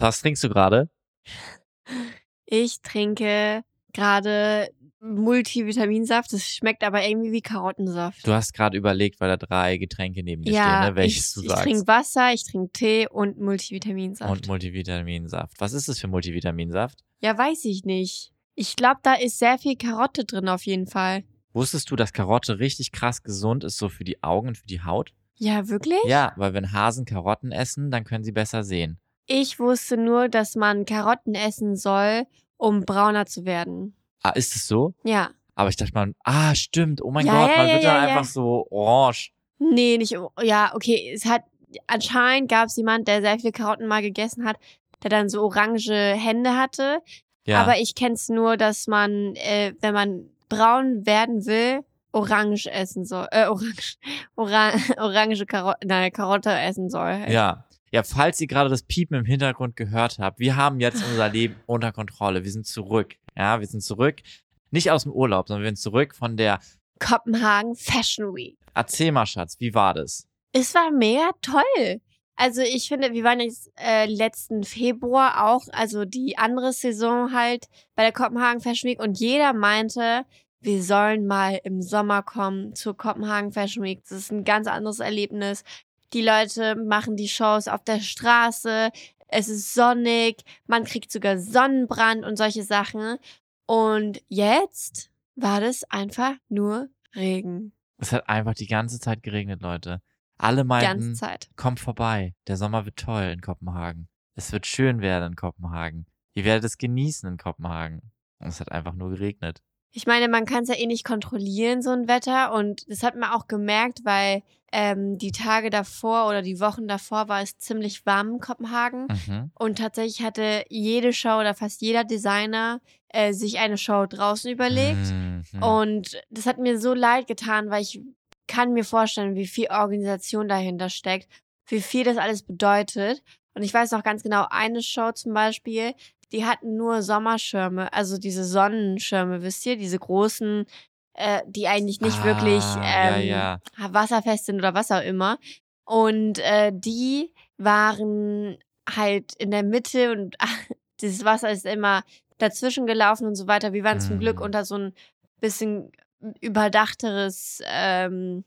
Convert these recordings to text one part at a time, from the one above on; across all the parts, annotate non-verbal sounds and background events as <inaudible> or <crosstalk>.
Was trinkst du gerade? Ich trinke gerade Multivitaminsaft. Das schmeckt aber irgendwie wie Karottensaft. Du hast gerade überlegt, weil da drei Getränke neben dir ja, stehen, ne? welches ich, du ich sagst. trinke Wasser, ich trinke Tee und Multivitaminsaft. Und Multivitaminsaft. Was ist das für Multivitaminsaft? ja, weiß ich nicht. Ich glaube, da ist sehr viel Karotte drin auf jeden Fall. Wusstest du, dass Karotte richtig krass gesund ist, so für die Augen und für die Haut? Ja, wirklich? Ja, weil wenn Hasen Karotten essen, dann können sie besser sehen. Ich wusste nur, dass man Karotten essen soll, um brauner zu werden. Ah, ist es so? Ja. Aber ich dachte mal, ah, stimmt, oh mein Ja, Gott, ja, man ja, wird ja, dann einfach so orange. Nee, nicht. Ja, okay. Es hat. Anscheinend gab es jemand, der sehr viele Karotten mal gegessen hat, der dann so orange Hände hatte. Ja, Aber ich kenn's nur, dass man, äh, wenn man braun werden will, orange essen soll. Äh, orange. Ora <laughs> orange Karotte, nein, Karotte essen soll. ja. Ja, falls ihr gerade das Piepen im Hintergrund gehört habt, wir haben jetzt unser <laughs> Leben unter Kontrolle. Wir sind zurück. Ja, wir sind zurück. Nicht aus dem Urlaub, sondern wir sind zurück von der. Kopenhagen Fashion Week. Erzähl mal, Schatz, wie war das? Es war mega toll. Also ich finde, wir waren jetzt äh, letzten Februar auch, also die andere Saison halt bei der Kopenhagen Fashion Week und jeder meinte, wir sollen mal im Sommer kommen zur Kopenhagen Fashion Week. Das ist ein ganz anderes Erlebnis. Die Leute machen die Shows auf der Straße, es ist sonnig, man kriegt sogar Sonnenbrand und solche Sachen. Und jetzt war das einfach nur Regen. Es hat einfach die ganze Zeit geregnet, Leute. Alle Die meinten, ganze Zeit. kommt vorbei. Der Sommer wird toll in Kopenhagen. Es wird schön werden in Kopenhagen. Ihr werdet es genießen in Kopenhagen. Und es hat einfach nur geregnet. Ich meine, man kann es ja eh nicht kontrollieren, so ein Wetter. Und das hat man auch gemerkt, weil ähm, die Tage davor oder die Wochen davor war es ziemlich warm in Kopenhagen. Mhm. Und tatsächlich hatte jede Show oder fast jeder Designer äh, sich eine Show draußen überlegt. Mhm. Und das hat mir so leid getan, weil ich kann mir vorstellen, wie viel Organisation dahinter steckt, wie viel das alles bedeutet. Und ich weiß noch ganz genau, eine Show zum Beispiel, die hatten nur Sommerschirme, also diese Sonnenschirme, wisst ihr, diese großen, äh, die eigentlich nicht Ah, wirklich ja, ähm, ja. wasserfest sind oder was auch immer. Und äh, die waren halt in der Mitte und <laughs> dieses Wasser ist immer dazwischen gelaufen und so weiter. Wir waren zum Glück Mm. unter so ein bisschen überdachteres ähm,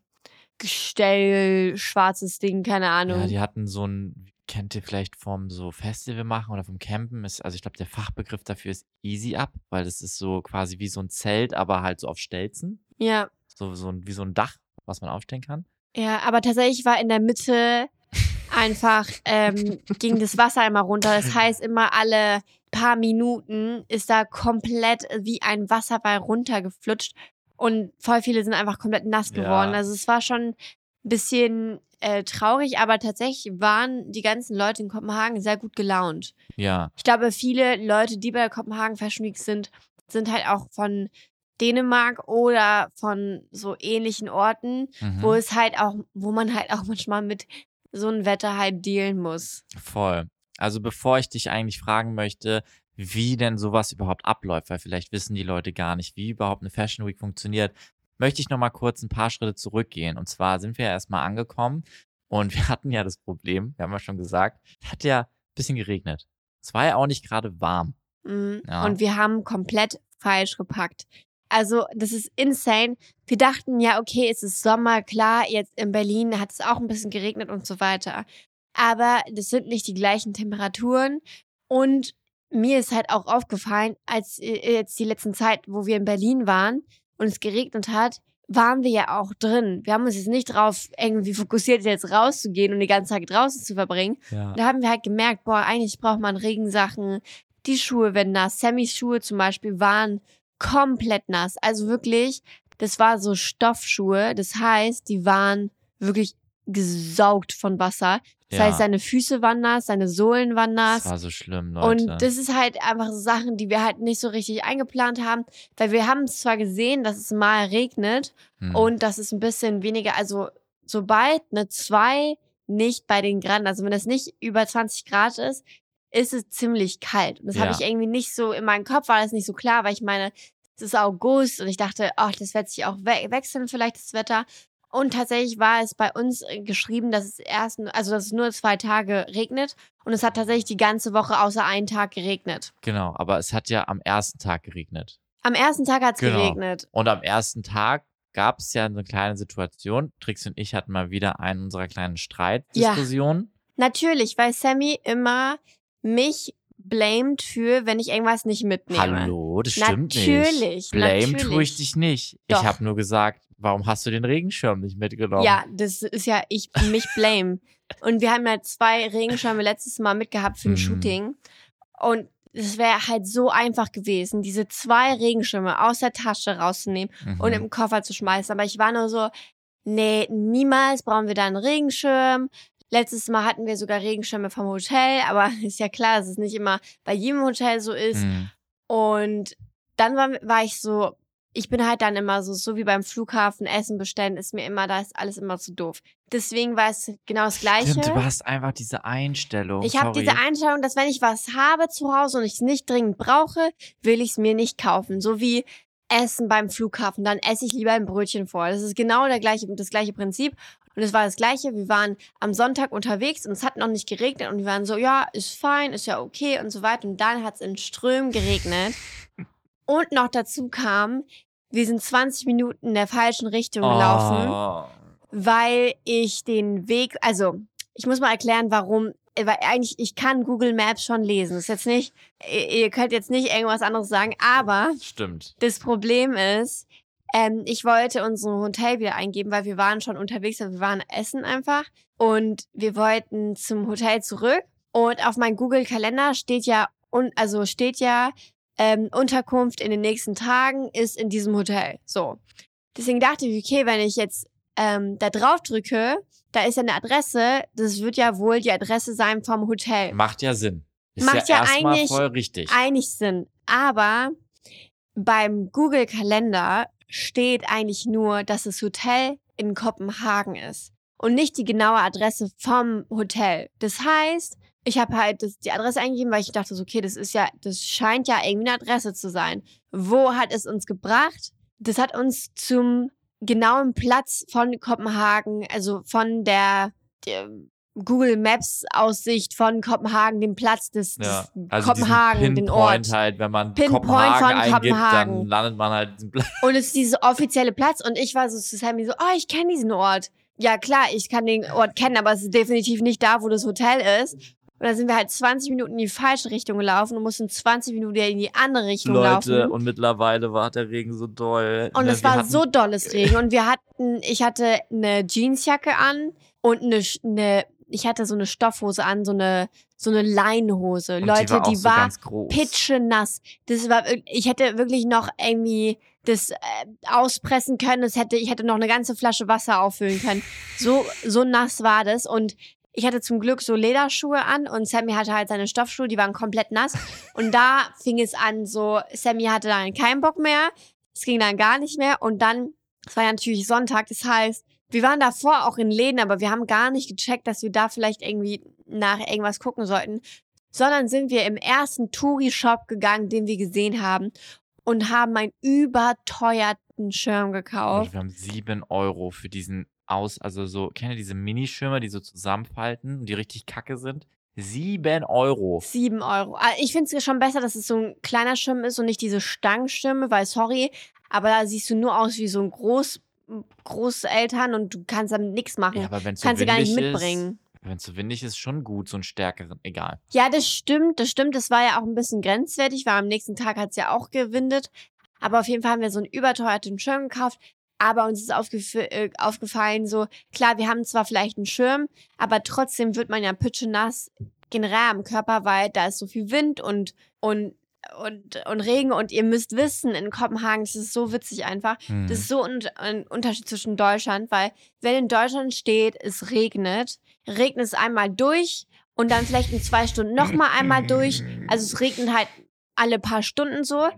Gestell, schwarzes Ding, keine Ahnung. Ja, die hatten so ein, kennt ihr vielleicht vom so Festival machen oder vom Campen, ist, also ich glaube, der Fachbegriff dafür ist Easy Up, weil das ist so quasi wie so ein Zelt, aber halt so auf Stelzen. ja. So, so ein, wie so ein Dach, was man aufstellen kann. Ja, aber tatsächlich war in der Mitte einfach, ähm, <laughs> ging das Wasser immer runter. Das heißt, immer alle paar Minuten ist da komplett wie ein Wasserball runtergeflutscht. Und voll viele sind einfach komplett nass Ja. geworden. Also es war schon ein bisschen äh, traurig, aber tatsächlich waren die ganzen Leute in Kopenhagen sehr gut gelaunt. Ja, Ich glaube, viele Leute, die bei der Kopenhagen Fashion Week sind, sind halt auch von Dänemark oder von so ähnlichen Orten, mhm. wo es halt auch, wo man halt auch <laughs> manchmal mit so einem Wetter halt dealen muss. Voll. Also bevor ich dich eigentlich fragen möchte, wie denn sowas überhaupt abläuft, weil vielleicht wissen die Leute gar nicht, wie überhaupt eine Fashion Week funktioniert, möchte ich noch mal kurz ein paar Schritte zurückgehen. Und zwar sind wir ja erstmal angekommen und <laughs> wir hatten ja das Problem, wir haben ja schon gesagt, es hat ja ein bisschen geregnet. Es war ja auch nicht gerade warm. Mhm. Ja. Und wir haben komplett falsch gepackt. Also, das ist insane. Wir dachten ja, okay, es ist Sommer, klar, jetzt in Berlin hat es auch ein bisschen geregnet und so weiter. Aber das sind nicht die gleichen Temperaturen. Und mir ist halt auch aufgefallen, als äh, jetzt die letzten Zeit, wo wir in Berlin waren und es geregnet hat, waren wir ja auch drin. Wir haben uns jetzt nicht drauf irgendwie fokussiert, jetzt rauszugehen und die ganze Zeit draußen zu verbringen. Ja. Da haben wir halt gemerkt, boah, eigentlich braucht man Regensachen. Die Schuhe werden nass. Sammys Schuhe zum Beispiel waren komplett nass. Also wirklich, das war so Stoffschuhe. Das heißt, die waren wirklich gesaugt von Wasser. Das Ja. heißt, seine Füße waren nass, seine Sohlen waren Das nass. war so schlimm, Leute. Und das ist halt einfach so Sachen, die wir halt nicht so richtig eingeplant haben, weil wir haben es zwar gesehen, dass es mal regnet Hm. und dass es ein bisschen weniger, also sobald eine 2 nicht bei den Graden, also wenn es nicht über 20 Grad ist, ist es ziemlich kalt. Und das habe Ja. ich irgendwie nicht so, in meinem Kopf war das nicht so klar, weil ich meine, es ist August und ich dachte, ach, das wird sich auch we wechseln vielleicht, das Wetter. Und tatsächlich war es bei uns äh, geschrieben, dass es erst, also dass es nur zwei Tage regnet. Und es hat tatsächlich die ganze Woche außer einen Tag geregnet. Genau, aber es hat ja am ersten Tag geregnet. Am ersten Tag hat es Genau. geregnet. Und am ersten Tag gab es ja eine kleine Situation. Trix und ich hatten mal wieder einen unserer kleinen Streitdiskussionen. Natürlich, weil Sammy immer mich blamed für, wenn ich irgendwas nicht mitnehme. Hallo, das stimmt nicht. Natürlich. Blame natürlich. tue ich dich nicht. Doch. Ich habe nur gesagt, warum hast du den Regenschirm nicht mitgenommen? Ja, das ist ja ich mich blame. Und wir haben ja zwei Regenschirme letztes Mal mitgehabt für ein Mhm. Shooting. Und es wäre halt so einfach gewesen, diese zwei Regenschirme aus der Tasche rauszunehmen Mhm. und im Koffer zu schmeißen. Aber ich war nur so, nee, niemals brauchen wir da einen Regenschirm. Letztes Mal hatten wir sogar Regenschirme vom Hotel, aber <laughs> ist ja klar, dass es nicht immer bei jedem Hotel so ist. Mhm. Und dann war, war ich so, ich bin halt dann immer so, so wie beim Flughafen Essen bestellen, ist mir immer, da ist alles immer zu doof. Deswegen war es genau das Gleiche. Stimmt, du hast einfach diese Einstellung. Ich habe diese Einstellung, dass wenn ich was habe zu Hause und ich es nicht dringend brauche, will ich es mir nicht kaufen. So wie Essen beim Flughafen. Dann esse ich lieber ein Brötchen vor. Das ist genau der gleiche, das gleiche Prinzip. Und es war das gleiche. Wir waren am Sonntag unterwegs und es hat noch nicht geregnet und wir waren so, ja, ist fein, ist ja okay und so weiter. Und dann hat es in Strömen geregnet. <laughs> Und noch dazu kam, wir sind 20 Minuten in der falschen Richtung gelaufen Oh. weil ich den Weg, also ich muss mal erklären, warum, äh, weil eigentlich, ich kann Google Maps schon lesen. Das ist jetzt nicht, ihr könnt jetzt nicht irgendwas anderes sagen, aber Stimmt. das Problem ist, ähm, ich wollte unser Hotel wieder eingeben, weil wir waren schon unterwegs, wir waren essen einfach und wir wollten zum Hotel zurück und auf meinem Google-Kalender steht ja, also steht ja, ähm, Unterkunft in den nächsten Tagen ist in diesem Hotel. So. Deswegen dachte ich, okay, wenn ich jetzt ähm, da drauf drücke, da ist ja eine Adresse, das wird ja wohl die Adresse sein vom Hotel. Macht ja Sinn. Ist Macht ja, ja eigentlich voll richtig. Einig sind. Aber beim Google-Kalender steht eigentlich nur, dass das Hotel in Kopenhagen ist und nicht die genaue Adresse vom Hotel. Das heißt, ich habe halt das, die Adresse eingegeben, weil ich dachte, so, okay, das ist ja, das scheint ja irgendwie eine Adresse zu sein. Wo hat es uns gebracht? Das hat uns zum genauen Platz von Kopenhagen, also von der, der Google Maps Aussicht von Kopenhagen, dem Platz des, ja. des Also Kopenhagen, den Ort. halt, wenn man Pinpoint Kopenhagen von eingibt, Kopenhagen. dann landet man halt diesen Platz. Und es ist dieser offizielle Platz und ich war so zu Sammy so, oh, ich kenne diesen Ort. Ja, klar, ich kann den Ort kennen, aber es ist definitiv nicht da, wo das Hotel ist. Und dann sind wir halt 20 Minuten in die falsche Richtung gelaufen und mussten 20 Minuten wieder in die andere Richtung Leute, laufen. und mittlerweile war der Regen so doll. Und ne? es war hatten- so dolles Regen. Und wir hatten, ich hatte eine Jeansjacke an und eine, eine ich hatte so eine Stoffhose an, so eine, so eine Leinhose. und Leute, die war, die so war pitche nass. Das war, ich hätte wirklich noch irgendwie das äh, auspressen können. Das hätte, ich hätte noch eine ganze Flasche Wasser auffüllen können. So, so nass war das. Und ich hatte zum Glück so Lederschuhe an und Sammy hatte halt seine Stoffschuhe, die waren komplett nass. <laughs> Und da fing es an, so, Sammy hatte dann keinen Bock mehr. Es ging dann gar nicht mehr. Und dann, es war ja natürlich Sonntag, das heißt, wir waren davor auch in Läden, aber wir haben gar nicht gecheckt, dass wir da vielleicht irgendwie nach irgendwas gucken sollten sondern sind wir im ersten Touri-Shop gegangen, den wir gesehen haben und haben einen überteuerten Schirm gekauft. Wir haben sieben Euro für diesen aus, also so, kennt ihr diese Minischirme, die so zusammenfalten und die richtig kacke sind? Sieben Euro. Sieben Euro. Ah, Ich finde es schon besser, dass es so ein kleiner Schirm ist und nicht diese Stangenschirme, weil sorry, aber da siehst du nur aus wie so ein Groß, Großeltern und du kannst damit nichts machen. Ja, aber wenn so kannst du gar nicht mitbringen. wenn es so windig ist, schon gut, so einen stärkeren, egal. Ja, das stimmt, das stimmt. Das war ja auch ein bisschen grenzwertig, weil am nächsten Tag hat es ja auch gewindet. Aber auf jeden Fall haben wir so einen überteuerten Schirm gekauft. Aber uns ist aufgef äh, aufgefallen, so, klar, wir haben zwar vielleicht einen Schirm, aber trotzdem wird man ja pitschenass generell am Körper, weil da ist so viel Wind und, und, und, und Regen. Und ihr müsst wissen, in Kopenhagen, das ist so witzig einfach, Hm. das ist so ein, ein Unterschied zwischen Deutschland, weil wenn in Deutschland steht, es regnet, regnet es einmal durch und dann vielleicht in zwei Stunden nochmal einmal durch. Also es regnet halt alle paar Stunden so.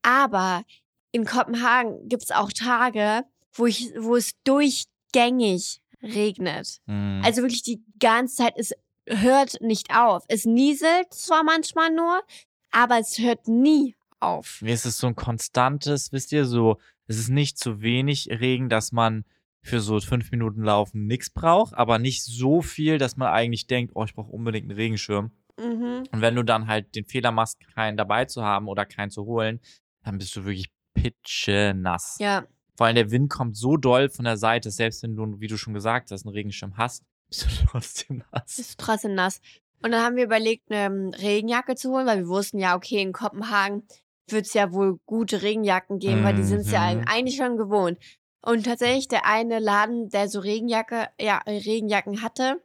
Aber in Kopenhagen gibt es auch Tage, wo, ich, wo es durchgängig regnet. Hm. Also wirklich die ganze Zeit, es hört nicht auf. Es nieselt zwar manchmal nur, aber es hört nie auf. Mir ist es so ein konstantes, wisst ihr, so, es ist nicht zu wenig Regen, dass man für so fünf Minuten Laufen nichts braucht, aber nicht so viel, dass man eigentlich denkt, oh, ich brauche unbedingt einen Regenschirm. Mhm. Und wenn du dann halt den Fehler machst, keinen dabei zu haben oder keinen zu holen, dann bist du wirklich pitschenass. Ja. Vor allem der Wind kommt so doll von der Seite, selbst wenn du, wie du schon gesagt hast, einen Regenschirm hast, <laughs> bist du trotzdem nass. Ist trotzdem nass. Und dann haben wir überlegt, eine ähm, Regenjacke zu holen, weil wir wussten ja, okay, in Kopenhagen wird es ja wohl gute Regenjacken geben, weil die sind es ja Mhm. eigentlich schon gewohnt. Und tatsächlich, der eine Laden, der so Regenjacke, ja, Regenjacken hatte,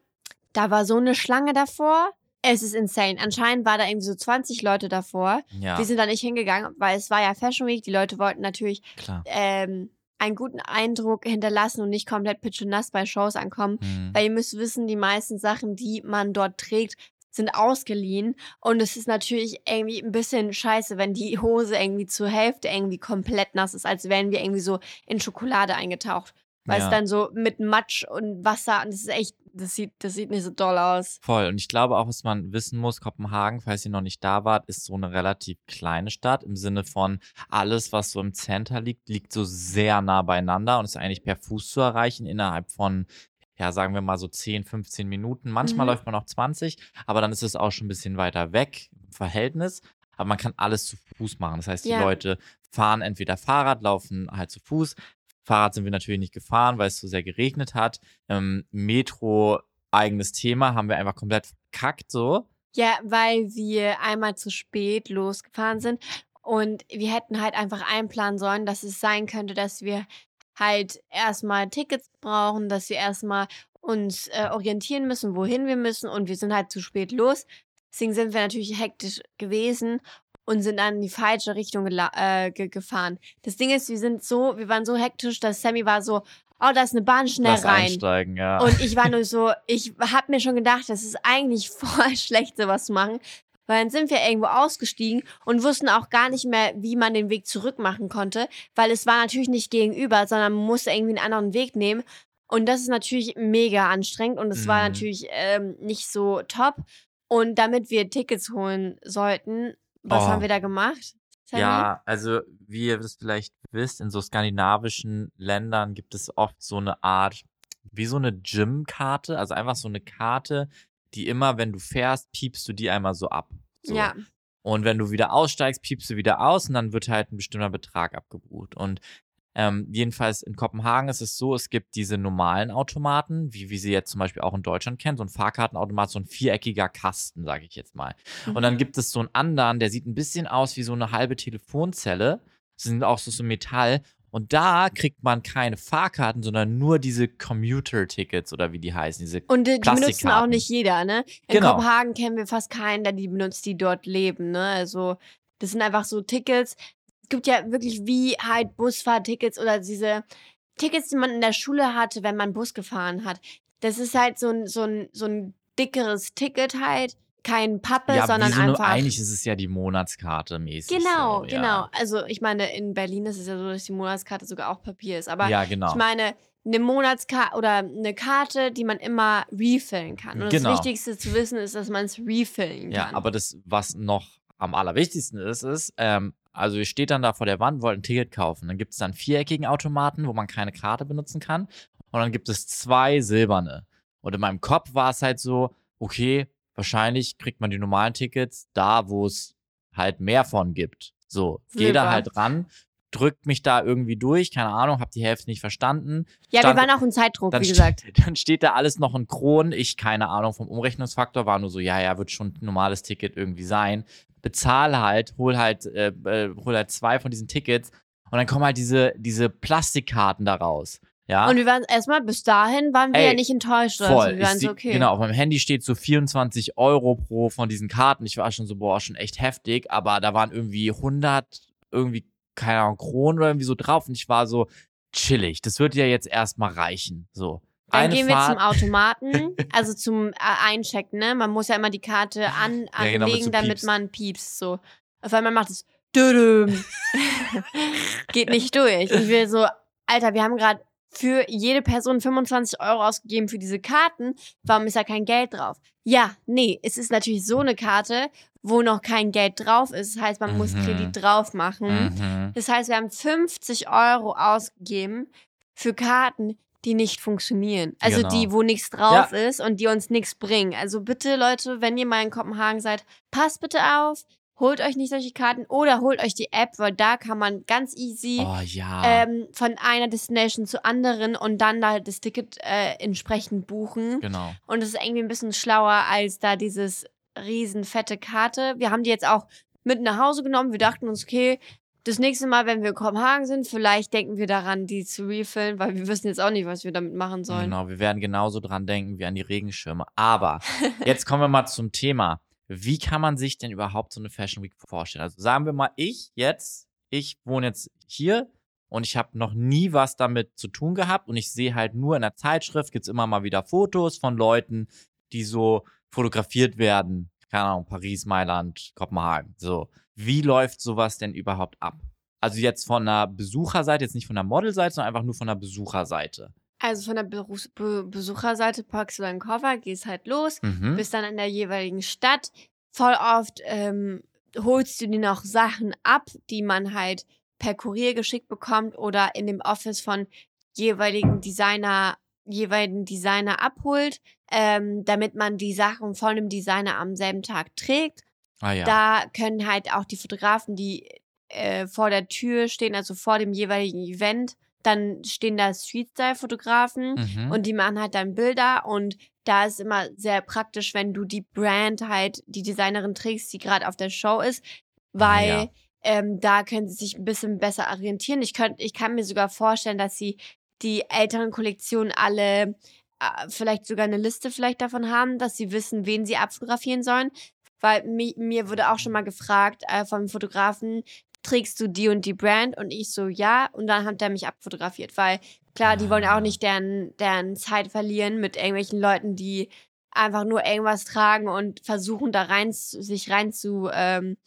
da war so eine Schlange davor. Es ist insane. Anscheinend war da irgendwie so 20 Leute davor. Ja, Wir sind da nicht hingegangen, weil es war ja Fashion Week. Die Leute wollten natürlich ähm, einen guten Eindruck hinterlassen und nicht komplett pitschenass bei Shows ankommen. Mhm. Weil ihr müsst wissen, die meisten Sachen, die man dort trägt, sind ausgeliehen. Und es ist natürlich irgendwie ein bisschen scheiße, wenn die Hose irgendwie zur Hälfte irgendwie komplett nass ist, als wären wir irgendwie so in Schokolade eingetaucht. Weil Ja. es dann so mit Matsch und Wasser, und das ist echt, das sieht, das sieht nicht so doll aus. Voll. Und ich glaube auch, was man wissen muss, Kopenhagen, falls ihr noch nicht da wart, ist so eine relativ kleine Stadt im Sinne von alles, was so im Center liegt, liegt so sehr nah beieinander und ist eigentlich per Fuß zu erreichen innerhalb von, ja, sagen wir mal so 10, 15 Minuten. Manchmal Mhm. läuft man auch 20, aber dann ist es auch schon ein bisschen weiter weg im Verhältnis. Aber man kann alles zu Fuß machen. Das heißt, die Ja. Leute fahren entweder Fahrrad, laufen halt zu Fuß. Fahrrad sind wir natürlich nicht gefahren, weil es so sehr geregnet hat. Ähm, Metro, eigenes Thema, haben wir einfach komplett verkackt so. Ja, weil wir einmal zu spät losgefahren sind und wir hätten halt einfach einplanen sollen, dass es sein könnte, dass wir halt erstmal Tickets brauchen, dass wir erstmal uns äh, orientieren müssen, wohin wir müssen und wir sind halt zu spät los. Deswegen sind wir natürlich hektisch gewesen und sind dann in die falsche Richtung äh, ge gefahren. Das Ding ist, wir sind so, wir waren so hektisch, dass Sammy war so, oh, da ist eine Bahn schnell Lass rein. einsteigen, ja. Und ich war nur so, ich habe mir schon gedacht, das ist eigentlich <laughs> voll schlecht, sowas zu machen. Weil dann sind wir irgendwo ausgestiegen und wussten auch gar nicht mehr, wie man den Weg zurück machen konnte, weil es war natürlich nicht gegenüber, sondern man musste irgendwie einen anderen Weg nehmen. Und das ist natürlich mega anstrengend und es war Mhm. natürlich ähm, nicht so top. Und damit wir Tickets holen sollten, was Oh. haben wir da gemacht? Sammy? Ja, also wie ihr das vielleicht wisst, in so skandinavischen Ländern gibt es oft so eine Art, wie so eine Gym-Karte, also einfach so eine Karte, die immer, wenn du fährst, piepst du die einmal so ab. So. Ja. Und wenn du wieder aussteigst, piepst du wieder aus und dann wird halt ein bestimmter Betrag abgebucht. Und ähm, jedenfalls in Kopenhagen ist es so, es gibt diese normalen Automaten, wie wir sie jetzt zum Beispiel auch in Deutschland kennen, so ein Fahrkartenautomat, so ein viereckiger Kasten, sage ich jetzt mal. Und dann Mhm. gibt es so einen anderen, der sieht ein bisschen aus wie so eine halbe Telefonzelle. Das sind auch so, so Metall. Und da kriegt man keine Fahrkarten, sondern nur diese Commuter-Tickets oder wie die heißen. Diese Und die, die benutzen auch nicht jeder, ne? In Genau. Kopenhagen kennen wir fast keinen, der die benutzt, die dort leben, ne? Also, das sind einfach so Tickets. Es gibt ja wirklich wie halt Busfahrtickets oder diese Tickets, die man in der Schule hatte, wenn man Bus gefahren hat. Das ist halt so ein, so ein, so ein dickeres Ticket halt. Kein Pappe, ja, sondern so einfach. eigentlich ist es ja die Monatskarte mäßig. Genau, so, genau. Ja. Also ich meine, in Berlin ist es ja so, dass die Monatskarte sogar auch Papier ist. Aber ja, genau. ich meine, eine Monatskarte oder eine Karte, die man immer refillen kann. Und Genau. das Wichtigste zu wissen ist, dass man es refillen Ja, kann. aber das, was noch am allerwichtigsten ist, ist, ähm, also ihr steht dann da vor der Wand, wollt ein Ticket kaufen. Dann gibt es dann viereckigen Automaten, wo man keine Karte benutzen kann. Und dann gibt es zwei silberne. Und in meinem Kopf war es halt so, okay, wahrscheinlich kriegt man die normalen Tickets da, wo es halt mehr von gibt. So, geh da halt ran, drückt mich da irgendwie durch, keine Ahnung, hab die Hälfte nicht verstanden. ja, stand- wir waren auch in Zeitdruck, wie gesagt. <laughs> dann steht da alles noch in Kronen. Ich, keine Ahnung vom Umrechnungsfaktor, war nur so, ja, ja, wird schon ein normales Ticket irgendwie sein. Bezahle halt, hol halt, äh, äh, hol halt zwei von diesen Tickets und dann kommen halt diese, diese Plastikkarten da raus. Ja. Und wir waren erstmal, bis dahin waren wir Ey, ja nicht enttäuscht. Voll. so. Wir waren so, okay. Genau, auf meinem Handy steht so 24 Euro pro von diesen Karten. Ich war schon so, boah, schon echt heftig, aber da waren irgendwie 100, irgendwie, keine Ahnung, Kronen oder irgendwie so drauf und ich war so, chillig. Das wird ja jetzt erstmal reichen. So. Dann gehen wir Fahrt, zum Automaten, <laughs> also zum äh, Einchecken, ne? Man muss ja immer die Karte an, Ja, genau, anlegen, damit man piepst. So. Auf einmal macht es. <laughs> Geht nicht durch. Und wir so, Alter, wir haben gerade für jede Person 25 Euro ausgegeben für diese Karten. Warum ist da kein Geld drauf? Ja, nee, es ist natürlich so eine Karte, wo noch kein Geld drauf ist. Das heißt, man muss Mhm. Kredit drauf machen. Mhm. Das heißt, wir haben 50 Euro ausgegeben für Karten, die nicht funktionieren. Also Genau. die, wo nichts drauf ist und die uns nichts bringen. Also bitte, Leute, wenn ihr mal in Kopenhagen seid, passt bitte auf, holt euch nicht solche Karten oder holt euch die App, weil da kann man ganz easy Oh ja. ähm, von einer Destination zu anderen und dann da das Ticket äh, entsprechend buchen. genau. Und es ist irgendwie ein bisschen schlauer als da dieses riesen fette Karte. Wir haben die jetzt auch mit nach Hause genommen. Wir dachten uns, okay, das nächste Mal, wenn wir in Kopenhagen sind, vielleicht denken wir daran, die zu refillen, weil wir wissen jetzt auch nicht, was wir damit machen sollen. Genau, wir werden genauso dran denken wie an die Regenschirme. Aber <laughs> jetzt kommen wir mal zum Thema. Wie kann man sich denn überhaupt so eine Fashion Week vorstellen? Also sagen wir mal, ich jetzt, ich wohne jetzt hier und ich habe noch nie was damit zu tun gehabt und ich sehe halt nur in der Zeitschrift gibt's immer mal wieder Fotos von Leuten, die so fotografiert werden. Keine Ahnung, Paris, Mailand, Kopenhagen. So. Wie läuft sowas denn überhaupt ab? Also jetzt von der Besucherseite, jetzt nicht von der Modelseite, sondern einfach nur von der Besucherseite. Also von der Berufs Be Besucherseite packst du deinen Koffer, gehst halt los, Mhm. bist dann in der jeweiligen Stadt. Voll oft ähm, holst du dir noch Sachen ab, die man halt per Kurier geschickt bekommt oder in dem Office von jeweiligen Designer, jeweiligen Designer abholt, ähm, damit man die Sachen von dem Designer am selben Tag trägt. Ah ja. Da können halt auch die Fotografen, die äh, vor der Tür stehen, also vor dem jeweiligen Event, dann stehen da Street-Style-Fotografen Mhm. und die machen halt dann Bilder und da ist immer sehr praktisch, wenn du die Brand halt, die Designerin trägst, die gerade auf der Show ist, weil Ja. ähm, da können sie sich ein bisschen besser orientieren. Ich, könnt, ich kann mir sogar vorstellen, dass sie die älteren Kollektionen alle vielleicht sogar eine Liste vielleicht davon haben, dass sie wissen, wen sie abfotografieren sollen. Weil mi, mir wurde auch schon mal gefragt äh, vom Fotografen, trägst du die und die Brand? Und ich so, ja. Und dann hat er mich abfotografiert, weil klar, die wollen auch nicht deren, deren Zeit verlieren mit irgendwelchen Leuten, die einfach nur irgendwas tragen und versuchen da rein, sich rein zu, ähm,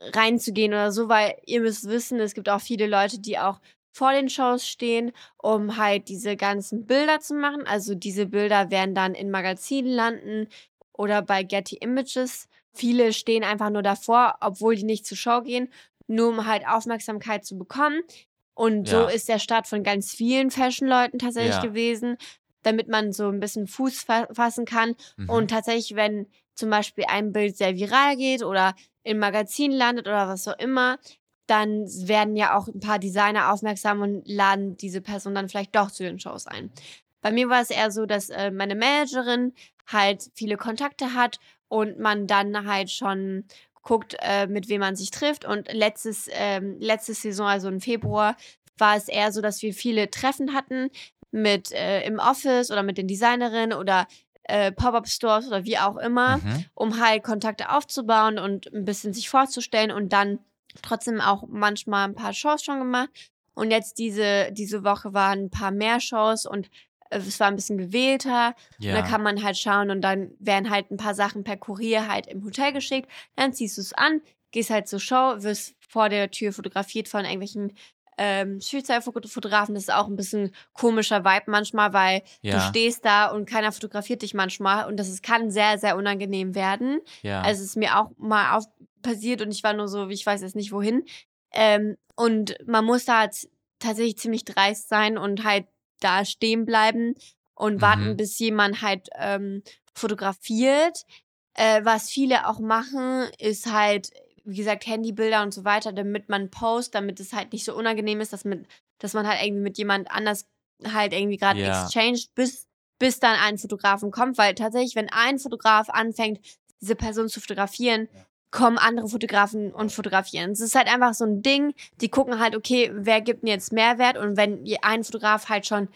reinzugehen oder so, weil ihr müsst wissen, es gibt auch viele Leute, die auch vor den Shows stehen, um halt diese ganzen Bilder zu machen. Also diese Bilder werden dann in Magazinen landen oder bei Getty Images. Viele stehen einfach nur davor, obwohl die nicht zur Show gehen, nur um halt Aufmerksamkeit zu bekommen. Und so Ja. ist der Start von ganz vielen Fashion-Leuten tatsächlich Ja. gewesen, damit man so ein bisschen Fuß fa fassen kann. Mhm. Und tatsächlich, wenn zum Beispiel ein Bild sehr viral geht oder im Magazin landet oder was auch immer, dann werden ja auch ein paar Designer aufmerksam und laden diese Person dann vielleicht doch zu den Shows ein. Bei mir war es eher so, dass äh, meine Managerin halt viele Kontakte hat und man dann halt schon guckt, äh, mit wem man sich trifft. Und letztes, ähm, letzte Saison, also im Februar, war es eher so, dass wir viele Treffen hatten mit äh, im Office oder mit den Designerinnen oder äh, Pop-up-Stores oder wie auch immer Mhm. um halt Kontakte aufzubauen und ein bisschen sich vorzustellen und dann trotzdem auch manchmal ein paar Shows schon gemacht. Und jetzt diese, diese Woche waren ein paar mehr Shows und äh, es war ein bisschen gewählter. Ja. Und da kann man halt schauen und dann werden halt ein paar Sachen per Kurier halt im Hotel geschickt. Dann ziehst du es an, gehst halt zur Show, wirst vor der Tür fotografiert von irgendwelchen ähm, Streetstyle-Fotografen. Das ist auch ein bisschen komischer Vibe manchmal, weil ja. du stehst da und keiner fotografiert dich manchmal und das ist, kann sehr, sehr unangenehm werden. ja. Also es ist mir auch mal auf passiert und ich war nur so, ich weiß jetzt nicht wohin. Ähm, und man muss da tatsächlich ziemlich dreist sein und halt da stehen bleiben und warten, Mhm. bis jemand halt ähm, fotografiert. Äh, was viele auch machen, ist halt, wie gesagt, Handybilder und so weiter, damit man post, damit es halt nicht so unangenehm ist, dass, mit, dass man halt irgendwie mit jemand anders halt irgendwie gerade Ja. exchanged, bis, bis dann ein Fotografen kommt. Weil tatsächlich, wenn ein Fotograf anfängt, diese Person zu fotografieren, kommen andere Fotografen und fotografieren. Es ist halt einfach so ein Ding, die gucken halt, okay, wer gibt mir jetzt Mehrwert und wenn ein Fotograf halt schon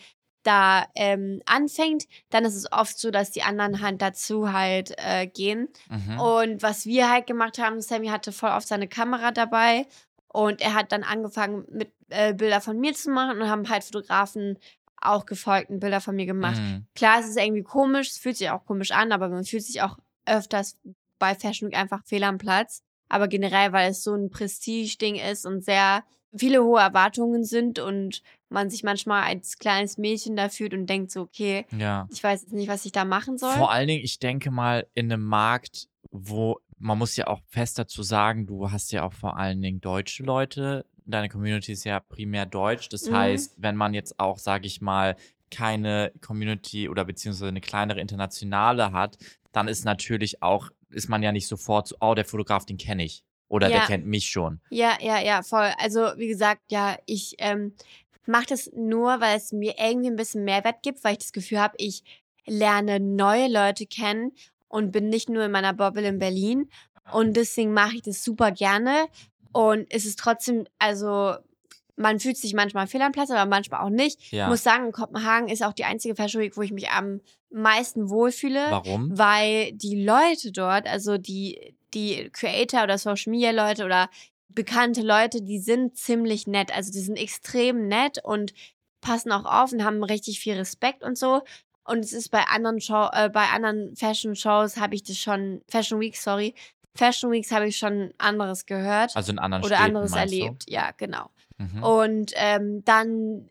da ähm, anfängt, dann ist es oft so, dass die anderen halt dazu halt äh, gehen. mhm. Und was wir halt gemacht haben, Sammy hatte voll oft seine Kamera dabei und er hat dann angefangen mit äh, Bilder von mir zu machen und haben halt Fotografen auch gefolgt und Bilder von mir gemacht. Mhm. Klar, es ist irgendwie komisch, es fühlt sich auch komisch an, aber man fühlt sich auch öfters bei Fashion Week einfach fehl am Platz. Aber generell, weil es so ein Prestige-Ding ist und sehr viele hohe Erwartungen sind und man sich manchmal als kleines Mädchen da fühlt und denkt so, okay, Ja. ich weiß jetzt nicht, was ich da machen soll. Vor allen Dingen, ich denke mal, in einem Markt, wo man muss ja auch fest dazu sagen, du hast ja auch vor allen Dingen deutsche Leute. Deine Community ist ja primär deutsch. Das Mhm. heißt, wenn man jetzt auch, sage ich mal, keine Community oder beziehungsweise eine kleinere internationale hat, dann ist natürlich auch, ist man ja nicht sofort so, oh, der Fotograf, den kenne ich. Oder Ja. der kennt mich schon. Ja, ja, ja, voll. Also, wie gesagt, ja, ich ähm, mache das nur, weil es mir irgendwie ein bisschen Mehrwert gibt, weil ich das Gefühl habe, ich lerne neue Leute kennen und bin nicht nur in meiner Bubble in Berlin. Und deswegen mache ich das super gerne. Und es ist trotzdem, also, man fühlt sich manchmal fehl am Platz, aber manchmal auch nicht. Ja. Ich muss sagen, Kopenhagen ist auch die einzige Fashion Week, wo ich mich am meisten wohlfühle Warum? weil die Leute dort, also die, die Creator oder Social Media Leute oder bekannte Leute, die sind ziemlich nett. Also die sind extrem nett und passen auch auf und haben richtig viel Respekt und so. Und es ist bei anderen Show, äh, bei anderen Fashion Shows habe ich das schon, Fashion Weeks, sorry, Fashion Weeks habe ich schon anderes gehört Also in anderen oder Städten, anderes meinst du? erlebt. Ja, genau. Mhm. Und ähm, dann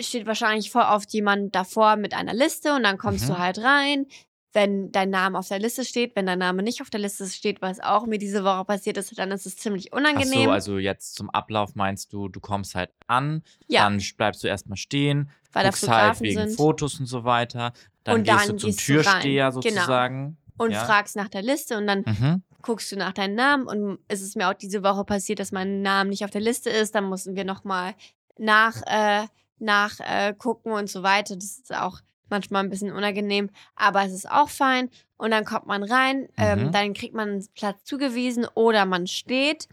steht wahrscheinlich voll oft jemand davor mit einer Liste und dann kommst Mhm. du halt rein. Wenn dein Name auf der Liste steht, wenn dein Name nicht auf der Liste steht, was auch mir diese Woche passiert ist, dann ist es ziemlich Ach unangenehm. so, also jetzt zum Ablauf meinst du, du kommst halt an, ja, dann bleibst du erstmal stehen, weil guckst halt wegen sind Fotos und so weiter. Dann Und gehst dann du zum gehst du. Türsteher Genau. sozusagen. und ja. fragst nach der Liste und dann Mhm. Guckst du nach deinem Namen und es ist mir auch diese Woche passiert, dass mein Name nicht auf der Liste ist. Dann mussten wir nochmal nach, äh, nach äh, gucken und so weiter. Das ist auch manchmal ein bisschen unangenehm, aber es ist auch fein. Und dann kommt man rein, ähm, Mhm. dann kriegt man einen Platz zugewiesen oder man steht.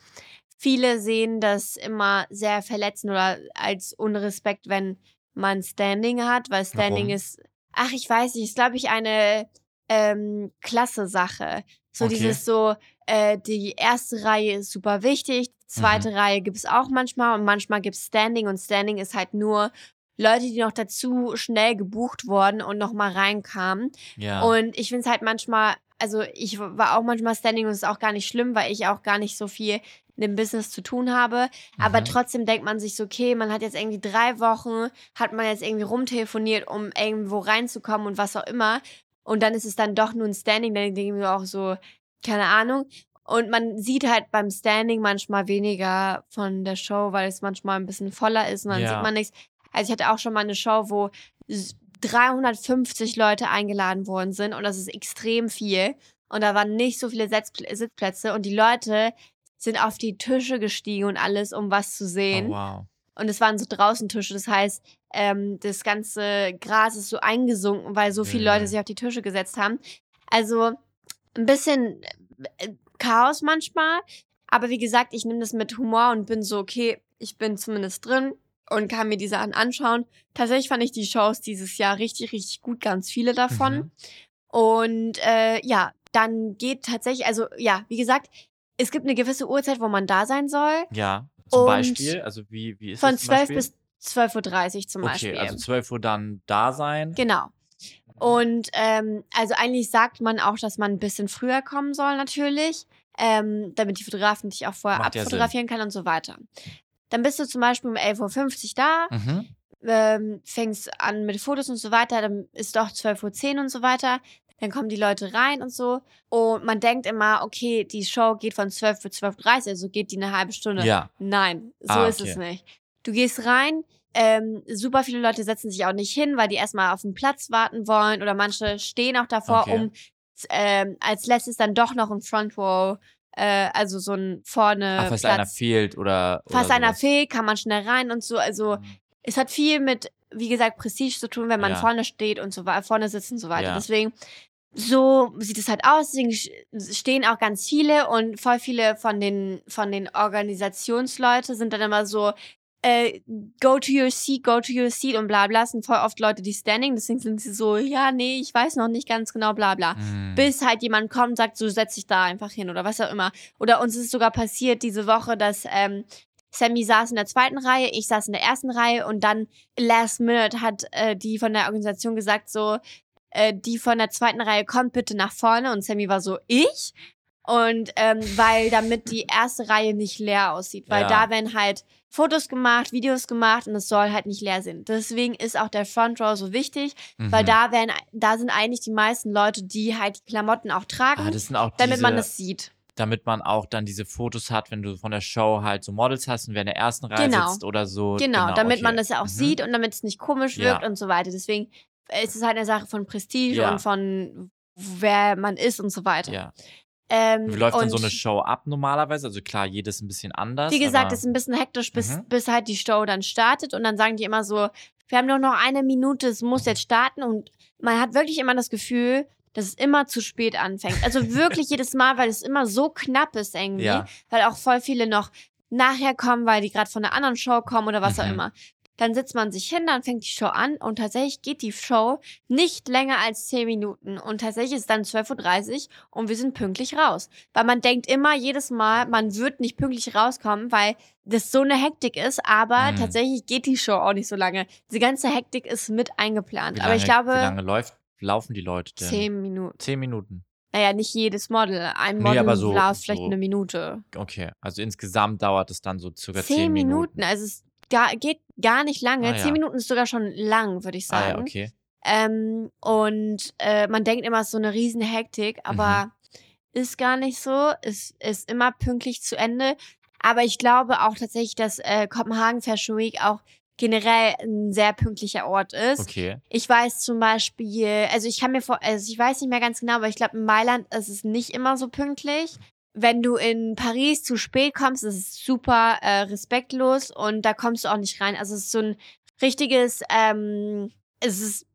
Viele sehen das immer sehr verletzend oder als Unrespekt, wenn man Standing hat, weil Standing Warum? ist, ach, ich weiß nicht, ist glaube ich eine ähm, klasse Sache. So Okay. dieses so, äh, die erste Reihe ist super wichtig, zweite Mhm. Reihe gibt es auch manchmal und manchmal gibt es Standing und Standing ist halt nur Leute, die noch dazu schnell gebucht wurden und noch mal reinkamen. Ja. Und ich finde es halt manchmal, also ich war auch manchmal Standing und es ist auch gar nicht schlimm, weil ich auch gar nicht so viel in dem Business zu tun habe. Aber Mhm. trotzdem denkt man sich so, okay, man hat jetzt irgendwie drei Wochen, hat man jetzt irgendwie rumtelefoniert, um irgendwo reinzukommen und was auch immer. Und dann ist es dann doch nur ein Standing, dann denke ich mir auch so, keine Ahnung. Und man sieht halt beim Standing manchmal weniger von der Show, weil es manchmal ein bisschen voller ist und dann Ja. sieht man nichts. Also ich hatte auch schon mal eine Show, wo s- 350 Leute eingeladen worden sind und das ist extrem viel. Und da waren nicht so viele Sitzpl- Sitzplätze und die Leute sind auf die Tische gestiegen und alles, um was zu sehen. Oh, wow. Und es waren so Draußentische. Das heißt, ähm, das ganze Gras ist so eingesunken, weil so viele Mhm. Leute sich auf die Tische gesetzt haben. Also ein bisschen äh, Chaos manchmal. Aber wie gesagt, ich nehme das mit Humor und bin so, okay, ich bin zumindest drin und kann mir die Sachen anschauen. Tatsächlich fand ich die Shows dieses Jahr richtig, richtig gut, ganz viele davon. Mhm. Und äh, ja, dann geht tatsächlich, also ja, wie gesagt, es gibt eine gewisse Uhrzeit, wo man da sein soll. Ja. Zum Und Beispiel, also wie, wie ist Von das zum 12 Beispiel? bis 12.30 Uhr zum Okay, Beispiel. also 12 Uhr dann da sein. Genau. Und ähm, also eigentlich sagt man auch, dass man ein bisschen früher kommen soll, natürlich, ähm, damit die Fotografen dich auch vorher Macht ja abfotografieren kann und so weiter. Dann bist du zum Beispiel um 11.50 Uhr da, Mhm. ähm, fängst an mit Fotos und so weiter, dann ist doch 12.10 Uhr und so weiter. Dann kommen die Leute rein und so. Und man denkt immer, okay, die Show geht von 12 bis 12.30 Uhr, also geht die eine halbe Stunde. Ja. Nein, so Ah, ist okay. es nicht. Du gehst rein, ähm, super viele Leute setzen sich auch nicht hin, weil die erstmal auf den Platz warten wollen oder manche stehen auch davor, Okay. um ähm, als letztes dann doch noch ein Front Row, äh, also so ein vorne Ach, falls Platz. einer fehlt oder. Falls oder einer fehlt, kann man schnell rein und so. Also Mhm. es hat viel mit, wie gesagt, Prestige zu tun, wenn man Ja. vorne steht und so weiter, vorne sitzt und so weiter. Ja. Deswegen, so sieht es halt aus. Deswegen stehen auch ganz viele und voll viele von den, von den Organisationsleute sind dann immer so, äh, go to your seat, go to your seat und bla bla. Es sind voll oft Leute, die standing, deswegen sind sie so, ja, nee, ich weiß noch nicht ganz genau, bla bla Mhm. bis halt jemand kommt und sagt, so setz dich da einfach hin oder was auch immer. Oder uns ist sogar passiert diese Woche, dass ähm, Sammy saß in der zweiten Reihe, ich saß in der ersten Reihe und dann last minute hat äh, die von der Organisation gesagt so, äh, die von der zweiten Reihe kommt bitte nach vorne und Sammy war so, ich? Und ähm, weil damit die erste Reihe nicht leer aussieht, weil Ja. da werden halt Fotos gemacht, Videos gemacht und es soll halt nicht leer sein. Deswegen ist auch der Front Row so wichtig, weil Mhm. da werden, da sind eigentlich die meisten Leute, die halt die Klamotten auch tragen Ah, damit diese, man das sieht. Damit man auch dann diese Fotos hat, wenn du von der Show halt so Models hast und wer in der ersten Reihe Genau. sitzt oder so. Genau, damit okay. man das ja auch Mhm. sieht und damit es nicht komisch Ja. wirkt und so weiter. Deswegen ist es halt eine Sache von Prestige Ja. und von wer man ist und so weiter. Ja. Ähm, Wie läuft denn so eine Show ab normalerweise? Also klar, jedes ein bisschen anders. Wie gesagt, es ist ein bisschen hektisch, bis, Mhm. bis halt die Show dann startet und dann sagen die immer so, wir haben nur noch eine Minute, es muss jetzt starten und man hat wirklich immer das Gefühl, dass es immer zu spät anfängt. Also <laughs> wirklich jedes Mal, weil es immer so knapp ist irgendwie, Ja. weil auch voll viele noch nachher kommen, weil die gerade von einer anderen Show kommen oder was auch Mhm. immer. Dann setzt man sich hin, dann fängt die Show an und tatsächlich geht die Show nicht länger als 10 Minuten. Und tatsächlich ist es dann 12.30 Uhr und wir sind pünktlich raus. Weil man denkt immer jedes Mal, man wird nicht pünktlich rauskommen, weil das so eine Hektik ist, aber Mhm. tatsächlich geht die Show auch nicht so lange. Diese ganze Hektik ist mit eingeplant. Wie aber ich lange- glaube, Wie lange läuft, laufen die Leute denn? 10 Minuten. Zehn Minuten. Naja, nicht jedes Model. Ein Nee, Model aber so- läuft vielleicht so eine Minute. Okay. Also insgesamt dauert es dann so circa Zehn, zehn Minuten. Minuten. Also es gar, geht gar nicht lange. Ah, Zehn ja. Minuten ist sogar schon lang, würde ich Ah ja, sagen. okay. ähm, und äh, man denkt immer, es ist so eine riesen Hektik, aber Mhm. ist gar nicht so. Es ist immer pünktlich zu Ende. Aber ich glaube auch tatsächlich, dass äh, Kopenhagen Fashion Week auch generell ein sehr pünktlicher Ort ist. Okay. Ich weiß zum Beispiel, also ich kann mir vor, also ich weiß nicht mehr ganz genau, aber ich glaube in Mailand ist es nicht immer so pünktlich. Wenn du in Paris zu spät kommst, ist es super äh, respektlos und da kommst du auch nicht rein. Also es ist so ein richtiges, ähm, es ist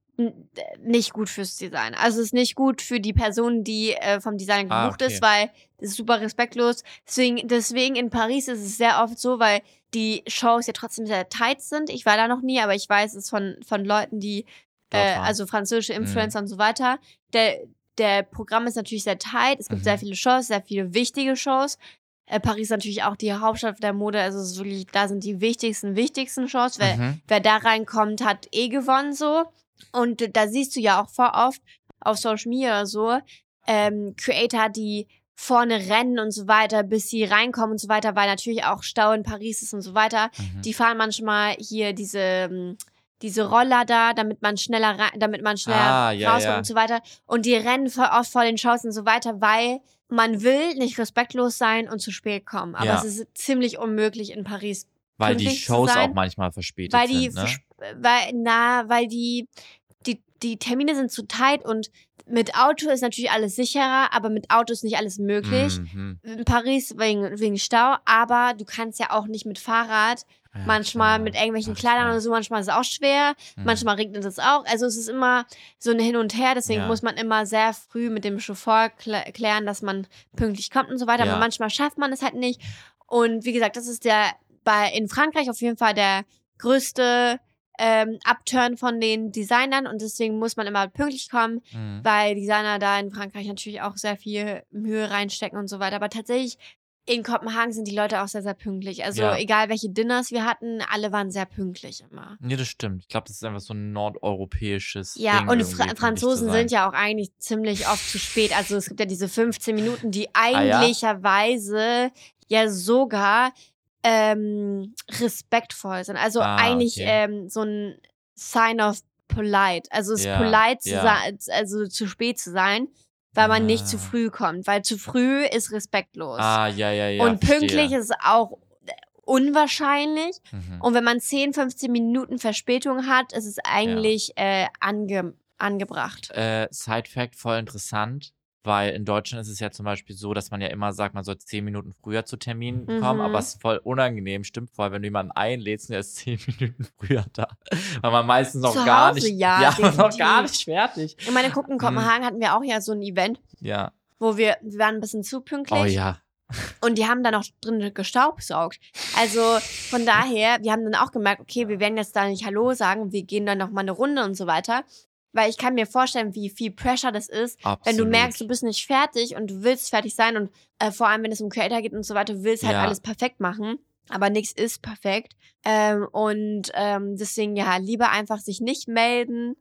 nicht gut fürs Design. Also es ist nicht gut für die Person, die äh, vom Designer Ah, gebucht okay. ist, weil es ist super respektlos. Deswegen, deswegen in Paris ist es sehr oft so, weil die Shows ja trotzdem sehr tight sind. Ich war da noch nie, aber ich weiß es von, von Leuten, die, äh, also französische Mhm. Influencer und so weiter. Der, der Programm ist natürlich sehr tight. Es gibt Mhm. sehr viele Shows, sehr viele wichtige Shows. Äh, Paris ist natürlich auch die Hauptstadt der Mode. Also wirklich, da sind die wichtigsten, wichtigsten Shows. Wer, Mhm. wer da reinkommt, hat eh gewonnen so. Und da siehst du ja auch voll oft auf Social Media oder so, ähm, Creator, die vorne rennen und so weiter, bis sie reinkommen und so weiter, weil natürlich auch Stau in Paris ist und so weiter. Mhm. Die fahren manchmal hier diese, ähm, diese Roller da, damit man schneller rein, damit man schneller Ah, ja, rauskommt ja. und so weiter. Und die rennen voll oft vor den Shows und so weiter, weil man will nicht respektlos sein und zu spät kommen. Aber Ja. es ist ziemlich unmöglich in Paris Weil die Shows sein, auch manchmal verspätet weil die, sind, ne? weil, na, weil die, die, die Termine sind zu tight und mit Auto ist natürlich alles sicherer, aber mit Auto ist nicht alles möglich. Mhm. In Paris wegen, wegen Stau, aber du kannst ja auch nicht mit Fahrrad, Ja, manchmal klar. mit irgendwelchen Ach, Kleidern klar. oder so, manchmal ist es auch schwer, Mhm. manchmal regnet es auch. Also es ist immer so ein Hin und Her, deswegen Ja. muss man immer sehr früh mit dem Chauffeur klä- klären, dass man pünktlich kommt und so weiter. Ja. Aber manchmal schafft man es halt nicht. Und wie gesagt, das ist der bei in Frankreich auf jeden Fall der größte ähm, Upturn von den Designern und deswegen muss man immer pünktlich kommen, Mhm. weil Designer da in Frankreich natürlich auch sehr viel Mühe reinstecken und so weiter. Aber tatsächlich in Kopenhagen sind die Leute auch sehr, sehr pünktlich. Also Ja. egal welche Dinners wir hatten, alle waren sehr pünktlich immer. Nee, das stimmt. Ich glaube, das ist einfach so ein nordeuropäisches Ja, Ding. und Fra Franzosen sind ja auch eigentlich ziemlich oft zu spät. Also es gibt ja diese 15 Minuten, die Ah, ja? eigentlicherweise ja sogar ähm, respektvoll sind. Also Ah, eigentlich okay. ähm, so ein Sign of polite. Also es ist Ja, polite zu ja. sein, also zu spät zu sein, weil man nicht zu Ah. früh kommt. Weil zu früh ist respektlos. Ah, ja, ja, ja. und pünktlich verstehe. ist auch unwahrscheinlich. Mhm. Und wenn man 10, 15 Minuten Verspätung hat, ist es eigentlich äh, ange angebracht. Äh, Side Fact, voll interessant, weil in Deutschland ist es ja zum Beispiel so, dass man ja immer sagt, man soll zehn Minuten früher zu Terminen Mhm. kommen, aber es ist voll unangenehm, stimmt voll, wenn du jemanden einlädst und der ist zehn <laughs> Minuten früher da. Weil man meistens noch Zu gar Hause, nicht, ja, <laughs> noch definitiv. gar nicht fertig. Ich meine, guck, in Mhm. Kopenhagen hatten wir auch ja so ein Event, Ja. wo wir, wir waren ein bisschen zu pünktlich Oh ja. und die haben dann auch drin gestaubsaugt. Also von daher, wir haben dann auch gemerkt, okay, wir werden jetzt da nicht Hallo sagen, wir gehen dann noch mal eine Runde und so weiter. Weil ich kann mir vorstellen, wie viel Pressure das ist, Absolut. wenn du merkst, du bist nicht fertig und du willst fertig sein und äh, vor allem, wenn es um Creator geht und so weiter, du willst halt Ja. alles perfekt machen, aber nichts ist perfekt. Ähm, und ähm, deswegen, ja, lieber einfach sich nicht melden,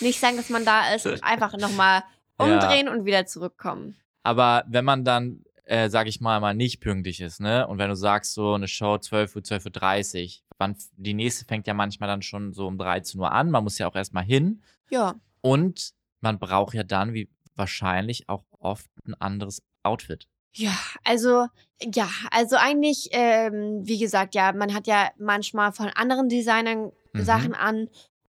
nicht sagen, dass man da ist und einfach nochmal <laughs> Ja. umdrehen und wieder zurückkommen. Aber wenn man dann, äh, sag ich mal, mal nicht pünktlich ist, ne? Und wenn du sagst, so eine Show 12 Uhr, 12.30 Uhr, wann, die nächste fängt ja manchmal dann schon so um 13 Uhr an. Man muss ja auch erstmal hin. Ja. Und man braucht ja dann, wie wahrscheinlich, auch oft ein anderes Outfit. Ja, also ja, also eigentlich, ähm, wie gesagt, ja, man hat ja manchmal von anderen Designern Mhm. Sachen an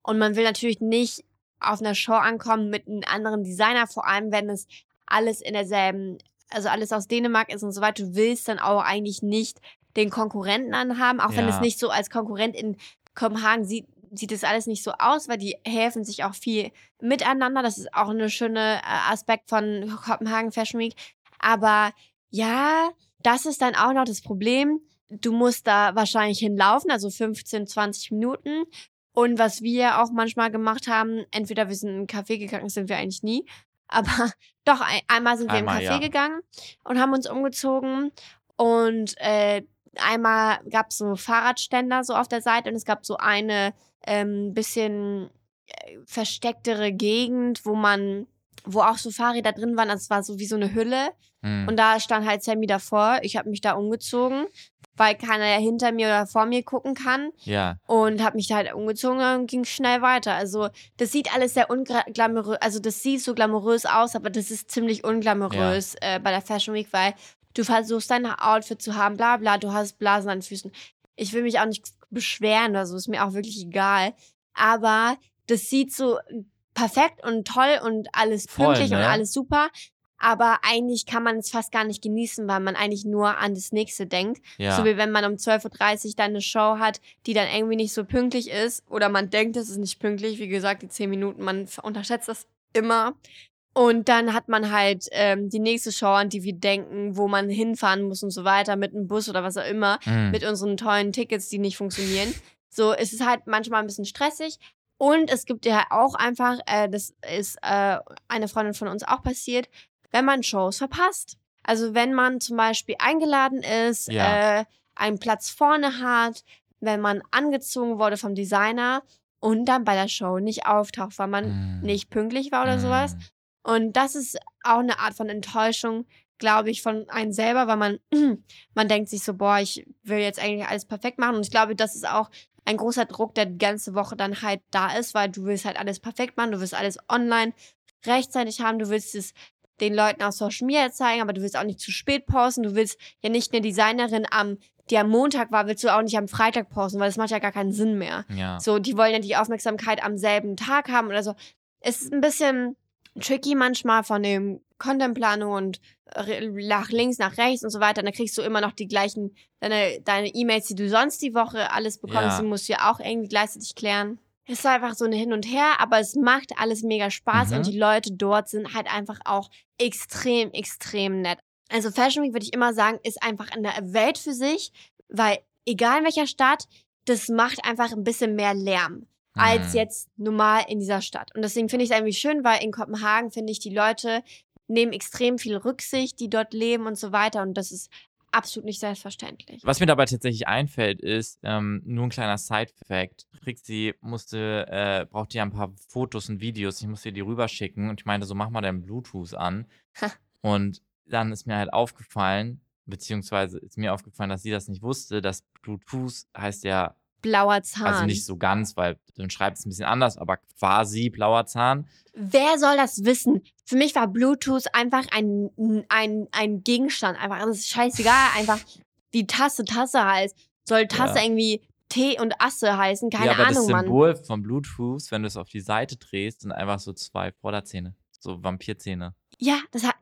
und man will natürlich nicht auf einer Show ankommen mit einem anderen Designer, vor allem wenn es alles in derselben, also alles aus Dänemark ist und so weiter. Du willst dann auch eigentlich nicht den Konkurrenten anhaben, auch wenn es Ja. nicht so als Konkurrent in Kopenhagen sieht, sieht es alles nicht so aus, weil die helfen sich auch viel miteinander. Das ist auch eine schöne äh, Aspekt von Kopenhagen Fashion Week. Aber ja, das ist dann auch noch das Problem. Du musst da wahrscheinlich hinlaufen, also 15, 20 Minuten. Und was wir auch manchmal gemacht haben, entweder wir sind in einen Café gegangen, sind wir eigentlich nie, <laughs> aber doch, ein, einmal sind wir Einmal, in einen Café ja. gegangen und haben uns umgezogen und äh, einmal gab es so Fahrradständer so auf der Seite und es gab so eine ähm, bisschen äh, verstecktere Gegend, wo man, wo auch so Fahrräder drin waren, also es war so wie so eine Hülle Hm. und da stand halt Sammy davor. Ich habe mich da umgezogen, weil keiner ja hinter mir oder vor mir gucken kann. ja, Und habe mich da halt umgezogen und ging schnell weiter. Also das sieht alles sehr unglamourös, also das sieht so glamourös aus, aber das ist ziemlich unglamourös äh, bei der Fashion Week, weil du versuchst dein Outfit zu haben, bla bla, du hast Blasen an den Füßen. Ich will mich auch nicht beschweren oder so, ist mir auch wirklich egal. Aber das sieht so perfekt und toll und alles Voll, pünktlich und ne? alles super. Aber eigentlich kann man es fast gar nicht genießen, weil man eigentlich nur an das nächste denkt. ja. So wie wenn man um 12.30 Uhr dann eine Show hat, die dann irgendwie nicht so pünktlich ist. Oder man denkt, es ist nicht pünktlich. Wie gesagt, die 10 Minuten, man unterschätzt das immer. Und dann hat man halt ähm, die nächste Show, an die wir denken, wo man hinfahren muss und so weiter, mit einem Bus oder was auch immer, Hm. mit unseren tollen Tickets, die nicht funktionieren. So, es ist halt manchmal ein bisschen stressig. Und es gibt ja auch einfach, äh, das ist äh, eine Freundin von uns auch passiert, wenn man Shows verpasst. Also wenn man zum Beispiel eingeladen ist, Ja. äh, einen Platz vorne hat, wenn man angezogen wurde vom Designer und dann bei der Show nicht auftaucht, weil man Hm. nicht pünktlich war oder sowas. Und das ist auch eine Art von Enttäuschung, glaube ich, von einem selber, weil man, <clears throat> man denkt sich so, boah, ich will jetzt eigentlich alles perfekt machen. Und ich glaube, das ist auch ein großer Druck, der die ganze Woche dann halt da ist, weil du willst halt alles perfekt machen, du willst alles online rechtzeitig haben, du willst es den Leuten auf Social Media zeigen, aber du willst auch nicht zu spät posten, du willst ja nicht eine Designerin am, die am Montag war, willst du auch nicht am Freitag posten, weil das macht ja gar keinen Sinn mehr. Ja. So, die wollen ja die Aufmerksamkeit am selben Tag haben oder so. Es ist ein bisschen tricky manchmal von dem Contentplanung und re- nach links, nach rechts und so weiter. Dann kriegst du immer noch die gleichen, deine, deine E-Mails, die du sonst die Woche alles bekommst, Ja. die musst du ja auch irgendwie gleichzeitig klären. Es ist einfach so eine Hin und Her, aber es macht alles mega Spaß Mhm. und die Leute dort sind halt einfach auch extrem, extrem nett. Also Fashion Week würde ich immer sagen, ist einfach eine Welt für sich, weil egal in welcher Stadt, das macht einfach ein bisschen mehr Lärm als Hm. jetzt normal in dieser Stadt. Und deswegen finde ich es irgendwie schön, weil in Kopenhagen finde ich, die Leute nehmen extrem viel Rücksicht, die dort leben und so weiter. Und das ist absolut nicht selbstverständlich. Was mir dabei tatsächlich einfällt, ist ähm, nur ein kleiner Side-Fact. Trixie musste, äh, brauchte ja ein paar Fotos und Videos. Ich musste ihr die rüberschicken und ich meinte so, mach mal dein Bluetooth an. Und dann ist mir halt aufgefallen, beziehungsweise ist mir aufgefallen, dass sie das nicht wusste, dass Bluetooth heißt ja, Blauer Zahn. also nicht so ganz, weil man schreibt es ein bisschen anders, aber quasi blauer Zahn. Wer soll das wissen? Für mich war Bluetooth einfach ein, ein, ein Gegenstand. Einfach, das ist scheißegal. <laughs> Einfach wie Tasse Tasse heißt. Soll Tasse Ja. irgendwie Tee und Asse heißen? Keine ja, aber Ahnung, das Mann. Symbol von Bluetooth, wenn du es auf die Seite drehst, sind einfach so zwei Vorderzähne. So Vampirzähne. Ja, das hat,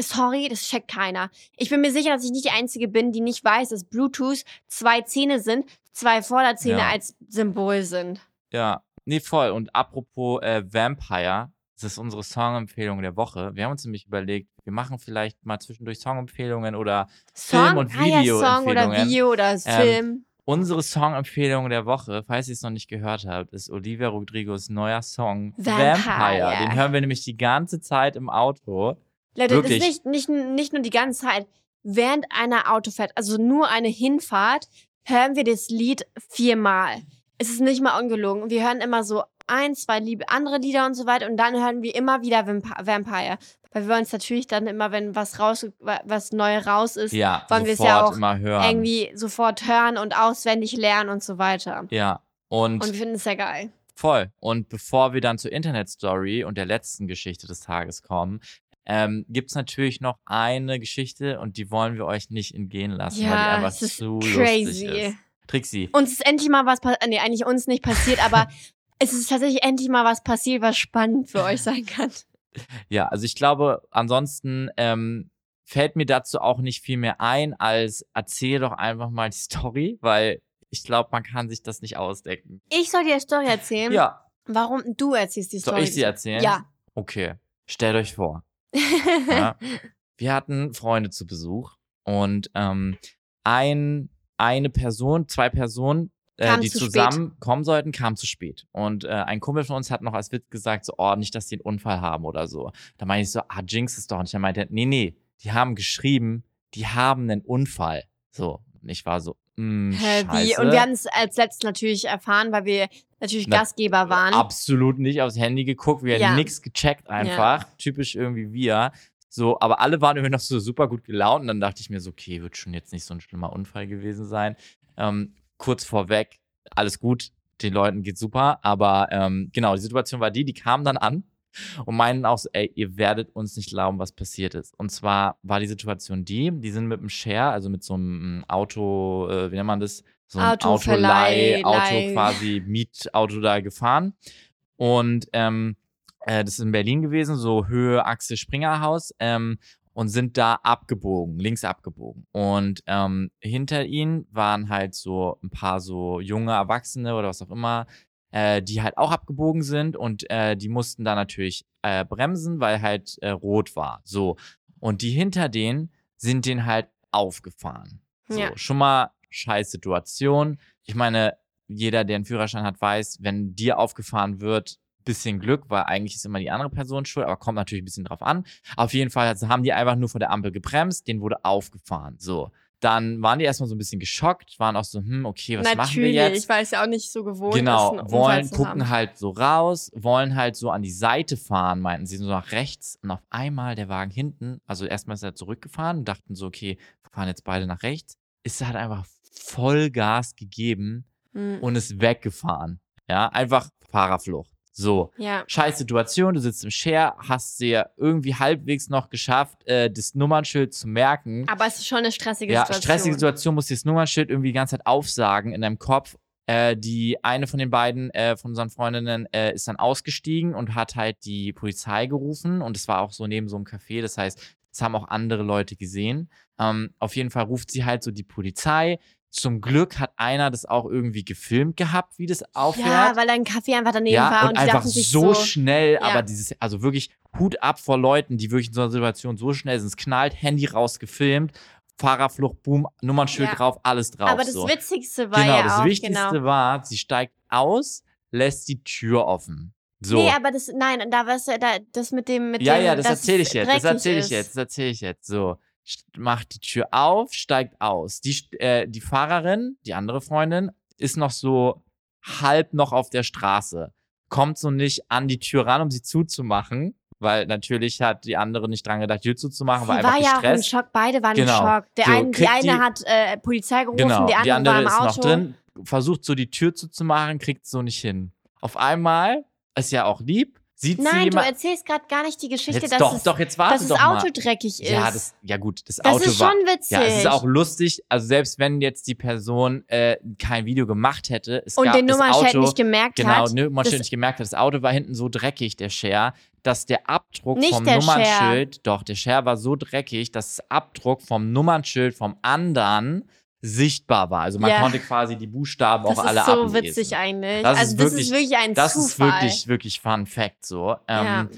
sorry, das checkt keiner. Ich bin mir sicher, dass ich nicht die Einzige bin, die nicht weiß, dass Bluetooth zwei Zähne sind, zwei Vorderzähne Ja. als Symbol sind. Ja, nee, voll. Und apropos äh, Vampire, das ist unsere Songempfehlung der Woche. Wir haben uns nämlich überlegt, wir machen vielleicht mal zwischendurch Songempfehlungen oder Song? Film- und ah, ja, Song oder Videoempfehlungen. Video oder Film. Unsere Songempfehlung der Woche, falls ihr es noch nicht gehört habt, ist Olivia Rodrigos neuer Song Vampire. Den hören wir nämlich die ganze Zeit im Auto. Leute, das wirklich. ist nicht, nicht, nicht nur die ganze Zeit. Während einer Autofahrt, also nur eine Hinfahrt, hören wir das Lied viermal. Es ist nicht mal ungelogen. Wir hören immer so ein, zwei liebe andere Lieder und so weiter und dann hören wir immer wieder Vamp- Vampire. Weil wir wollen es natürlich dann immer, wenn was raus, was neu raus ist, Ja, Wollen wir es ja auch immer hören. irgendwie sofort hören und auswendig lernen und so weiter. Ja, und, Und wir finden es sehr geil. voll. Und bevor wir dann zur Internetstory und der letzten Geschichte des Tages kommen, ähm, gibt's natürlich noch eine Geschichte und die wollen wir euch nicht entgehen lassen, weil die Ja, einfach es zu crazy. lustig ist. Trixie. Uns ist endlich mal was passiert. Nee, eigentlich uns nicht passiert, aber es ist tatsächlich endlich mal was passiert, was spannend für euch sein <laughs> kann. Ja, also ich glaube, ansonsten ähm, fällt mir dazu auch nicht viel mehr ein, als erzähl doch einfach mal die Story, weil ich glaube, man kann sich das nicht ausdenken. Ich soll dir eine Story erzählen. Ja, Warum du erzählst die soll Story? ich sie erzählen? Ja. Okay, stellt euch vor. Ja. <laughs> Wir hatten Freunde zu Besuch und ähm, ein, eine Person, zwei Personen, äh, die zu zusammen kommen sollten, kamen zu spät. Und äh, ein Kumpel von uns hat noch als Witz gesagt, so, oh, nicht, dass die einen Unfall haben oder so. Da meine ich so, ah, Jinx ist doch nicht. Er meinte, nee, nee, die haben geschrieben, die haben einen Unfall. So, und ich war so, mh, Hä, wie? Und wir haben es als letztes natürlich erfahren, weil wir natürlich Na, Gastgeber waren. absolut nicht aufs Handy geguckt, wir Ja. haben nichts gecheckt einfach, typisch irgendwie wir. So, aber alle waren irgendwie noch so super gut gelaunt und dann dachte ich mir so, okay, wird schon jetzt nicht so ein schlimmer Unfall gewesen sein. Ähm, kurz vorweg, alles gut, den Leuten geht's super, aber ähm, genau, die Situation war die, die kamen dann an und meinen auch so, ey, ihr werdet uns nicht glauben, was passiert ist. Und zwar war die Situation die, die sind mit einem Share, also mit so einem Auto, äh, wie nennt man das? So ein Autoleih, Auto Leih. quasi, Mietauto da gefahren. Und ähm, äh, das ist in Berlin gewesen, so Höhe Axel Springer Haus. Ähm, und sind da abgebogen, links abgebogen. Und ähm, hinter ihnen waren halt so ein paar so junge Erwachsene oder was auch immer, äh, die halt auch abgebogen sind und äh, die mussten da natürlich äh, bremsen, weil halt äh, rot war. So. Und die hinter denen sind den halt aufgefahren. So, Ja. schon mal scheiß Situation. Ich meine, jeder, der einen Führerschein hat, weiß, wenn dir aufgefahren wird, bisschen Glück, weil eigentlich ist immer die andere Person schuld, aber kommt natürlich ein bisschen drauf an. Auf jeden Fall haben die einfach nur vor der Ampel gebremst, den wurde aufgefahren. So. Dann waren die erstmal so ein bisschen geschockt, waren auch so, hm, okay, was machen wir natürlich, jetzt? ich weiß ja auch nicht so gewohnt, Genau, ist, einen wollen, gucken haben. halt so raus, wollen halt so an die Seite fahren, meinten sie, so nach rechts. Und auf einmal der Wagen hinten, also erstmal ist er zurückgefahren und dachten so, okay, wir fahren jetzt beide nach rechts. Ist er halt einfach Vollgas gegeben Hm. und ist weggefahren. Ja, einfach Fahrerflucht. So. Ja. Scheiß Situation, du sitzt im Share, hast dir irgendwie halbwegs noch geschafft, äh, das Nummernschild zu merken. Aber es ist schon eine stressige Ja, Situation. stressige Situation, musst dir das Nummernschild irgendwie die ganze Zeit aufsagen in deinem Kopf. Äh, die eine von den beiden, äh, von unseren Freundinnen, äh, ist dann ausgestiegen und hat halt die Polizei gerufen. Und es war auch so neben so einem Café. Das heißt, es haben auch andere Leute gesehen. Ähm, auf jeden Fall ruft sie halt so die Polizei. Zum Glück hat einer das auch irgendwie gefilmt gehabt, wie das aufhört. Ja, weil ein Kaffee einfach daneben Ja, war und, und einfach so, so, schnell, Ja. aber dieses, also wirklich Hut ab vor Leuten, die wirklich in so einer Situation so schnell sind. Es knallt, Handy rausgefilmt, Fahrerflucht, boom, Nummernschild Ja. drauf, alles drauf. aber das so. Witzigste war Genau, ja das auch, Wichtigste genau. war, sie steigt aus, lässt die Tür offen. So. Nee, aber das, nein, da was, da, das mit dem, mit ja, dem, ja, das erzähle es ich jetzt. Das erzähle ich ist. jetzt. Das erzähle ich jetzt. So. Macht die Tür auf, steigt aus. Die, äh, die Fahrerin, die andere Freundin, ist noch so halb noch auf der Straße. Kommt so nicht an die Tür ran, um sie zuzumachen. Weil natürlich hat die andere nicht dran gedacht, die Tür zuzumachen, war Sie einfach war ja auch im. Schock, beide waren Genau. im Schock. Der So, ein, die eine die- hat äh, Polizei gerufen, Genau, die andere, die andere war im ist Auto. noch drin, versucht so die Tür zuzumachen, kriegt so nicht hin. Auf einmal, ist ja auch lieb, sieht sie Nein, du erzählst gerade gar nicht die Geschichte, Jetzt dass, doch, es, doch, jetzt dass das Auto mal. dreckig ist. Ja, das, ja gut, das, Das Auto ist war. schon witzig. Ja, es ist auch lustig, also selbst wenn jetzt die Person äh, kein Video gemacht hätte, es und gab den Nummernschild nicht gemerkt genau, hat. Nummernschild das- nicht gemerkt hat, das Auto war hinten so dreckig, der Share, dass der Abdruck Nicht vom der Nummernschild, doch, der Share war so dreckig, dass das Abdruck vom Nummernschild vom anderen sichtbar war. Also man Ja. konnte quasi die Buchstaben Das auch alle ist so ablesen. witzig eigentlich. Das ist also das wirklich- ist wirklich ein Das Zufall. ist wirklich, wirklich Fun Fact so. Ähm, ja.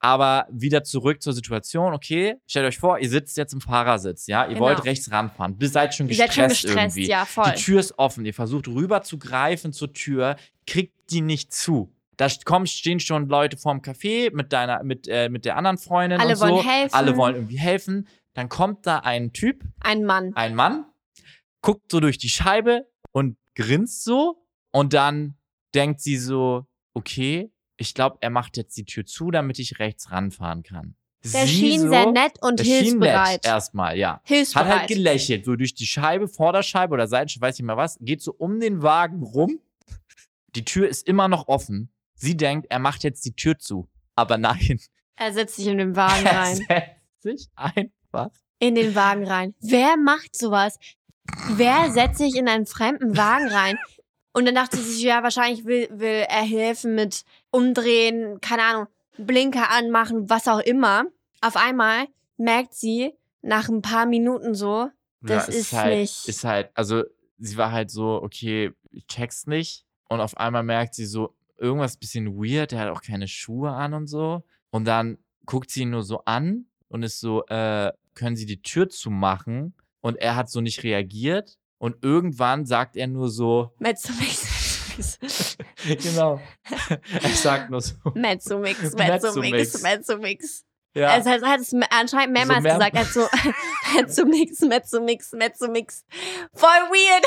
aber wieder zurück zur Situation, okay, stellt euch vor, ihr sitzt jetzt im Fahrersitz, ja, ihr Genau. wollt rechts ranfahren, ihr seid schon Ihr seid gestresst, schon gestresst, irgendwie. ja, voll. Die Tür ist offen, ihr versucht rüber zu greifen zur Tür, kriegt die nicht zu. Da kommen, stehen schon Leute vorm Café mit deiner, mit, äh, mit der anderen Freundin Alle und so. wollen helfen. Alle wollen irgendwie helfen. Dann kommt da ein Typ, Ein Mann. ein Mann, guckt so durch die Scheibe und grinst so und dann denkt sie so, okay, ich glaube, er macht jetzt die Tür zu, damit ich rechts ranfahren kann. Der Sie schien so, sehr nett und hilfsbereit. erstmal, ja. Hat Hilfsbereit. halt gelächelt, so durch die Scheibe, Vorderscheibe oder Seitenscheibe, weiß nicht mehr was, geht so um den Wagen rum. Die Tür ist immer noch offen. Sie denkt, er macht jetzt die Tür zu. Aber nein, Er setzt sich in den Wagen <laughs> Er rein. setzt sich einfach. In den Wagen rein. Wer macht sowas? Wer setzt sich in einen fremden Wagen rein? Und dann dachte sie sich, ja, wahrscheinlich will, will er helfen mit umdrehen, keine Ahnung, Blinker anmachen, was auch immer. Auf einmal merkt sie nach ein paar Minuten so, Das es ist halt, nicht- Ist halt, also sie war halt so, okay, ich check's nicht. Und auf einmal merkt sie so, irgendwas bisschen weird, der hat auch keine Schuhe an und so. Und dann guckt sie ihn nur so an und ist so, äh, können Sie die Tür zumachen? Und er hat so nicht reagiert. Und irgendwann sagt er nur so, Mezzomix, <laughs> genau. er sagt nur so, Mezzomix. Mezzomix, Mezzomix. ja. Also er hat es anscheinend mehrmals mehr- gesagt. Hat so Mezzomix, Mezzomix, Mezzomix. Voll weird.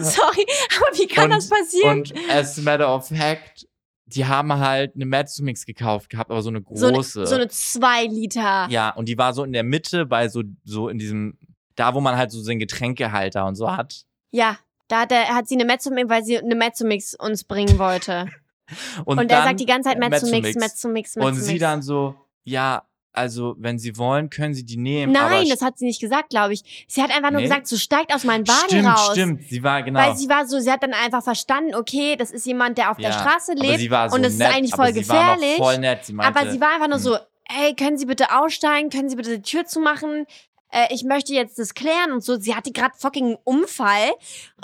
<laughs> Sorry, aber wie kann Und- das passieren? Und as a matter of fact, die haben halt eine Mezzomix gekauft gehabt, aber so eine so, eine, große. so eine 2 Liter. Ja, und die war so in der Mitte bei so, so in diesem, da wo man halt so den Getränkehalter und so hat. Ja, da hat, er, hat sie eine Mezzomix, weil sie eine Mezzomix uns bringen wollte. <laughs> Und, Und, er sagt die ganze Zeit Mezzomix, Mezzomix. Mezzomix, Und sie dann so, ja, also wenn sie wollen, können sie die nehmen. Nein, das hat sie nicht gesagt, glaube ich. Sie hat einfach nur Nee? gesagt, so steigt aus meinem Wagen stimmt, raus. stimmt. Sie war genau. Weil sie war so, sie hat dann einfach verstanden, okay, das ist jemand, der auf der Ja, Straße aber lebt. so und das ist eigentlich voll gefährlich. voll nett. Sie meinte, aber sie war einfach nur hm. so, hey, können Sie bitte aussteigen? Können Sie bitte die Tür zumachen? Äh, ich möchte jetzt das klären und so. Sie hatte gerade fucking einen Unfall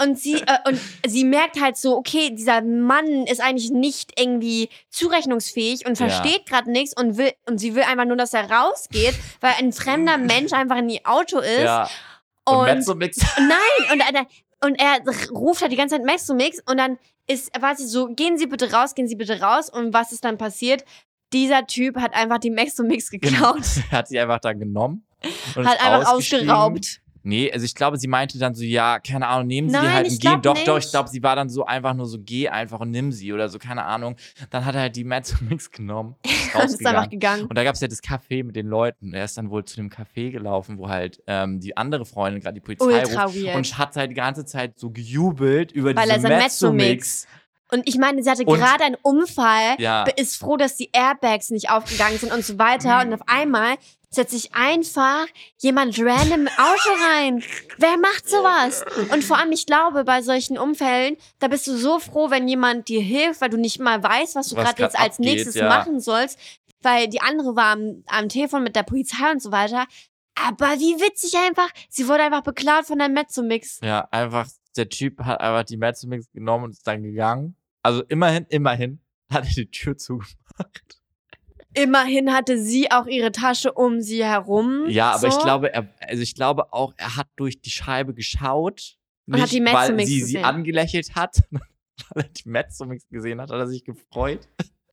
und sie äh, und sie merkt halt so, okay, dieser Mann ist eigentlich nicht irgendwie zurechnungsfähig und Ja. versteht gerade nichts und will und sie will einfach nur, dass er rausgeht, weil ein fremder Mensch einfach in ihr Auto ist ja. Und, und Mezzomix. <laughs> Nein, und, er- und er ruft halt die ganze Zeit Mezzomix und dann ist, war sie so, gehen Sie bitte raus, gehen Sie bitte raus. Und was ist dann passiert? Dieser Typ hat einfach die Mezzomix geklaut, <laughs> er hat sie einfach da genommen. Hat einfach ausgeraubt. Nee, also ich glaube, sie meinte dann so, ja, keine Ahnung, nehmen Sie die Nein, halt ich und gehen. Doch, doch, ich nicht. glaube, sie war dann so einfach nur so, geh einfach und nimm sie oder so, keine Ahnung. Dann hat er halt die Mezzomix genommen. Und <laughs> ist einfach gegangen. Und da gab es ja das Café mit den Leuten. Er ist dann wohl zu dem Café gelaufen, wo halt ähm, die andere Freundin gerade die Polizei Ultra ruft. weird. Und hat halt die ganze Zeit so gejubelt über Weil er diese Mezzomix. Und ich meine, sie hatte Und- gerade einen Unfall, Ja. ist froh, dass die Airbags nicht aufgegangen sind und so weiter. Und auf einmal setzt sich einfach jemand random im Auto rein. Wer macht sowas? Und vor allem, ich glaube, bei solchen Unfällen, da bist du so froh, wenn jemand dir hilft, weil du nicht mal weißt, was du gerade jetzt als abgeht, nächstes ja. machen sollst. Weil die andere war am, am Telefon mit der Polizei und so weiter. Aber wie witzig einfach. Sie wurde einfach beklaut von der Mezzomix. Ja, einfach, der Typ hat einfach die Mezzomix genommen und ist dann gegangen. Also immerhin, immerhin hat er die Tür zugemacht. Immerhin hatte sie auch ihre Tasche um sie herum. Ja, aber so. ich glaube, er, also ich glaube auch, er hat durch die Scheibe geschaut. Und hat die nicht, weil sie sie gesehen. angelächelt hat, <laughs> weil er die Mezzomix gesehen hat, hat er sich gefreut.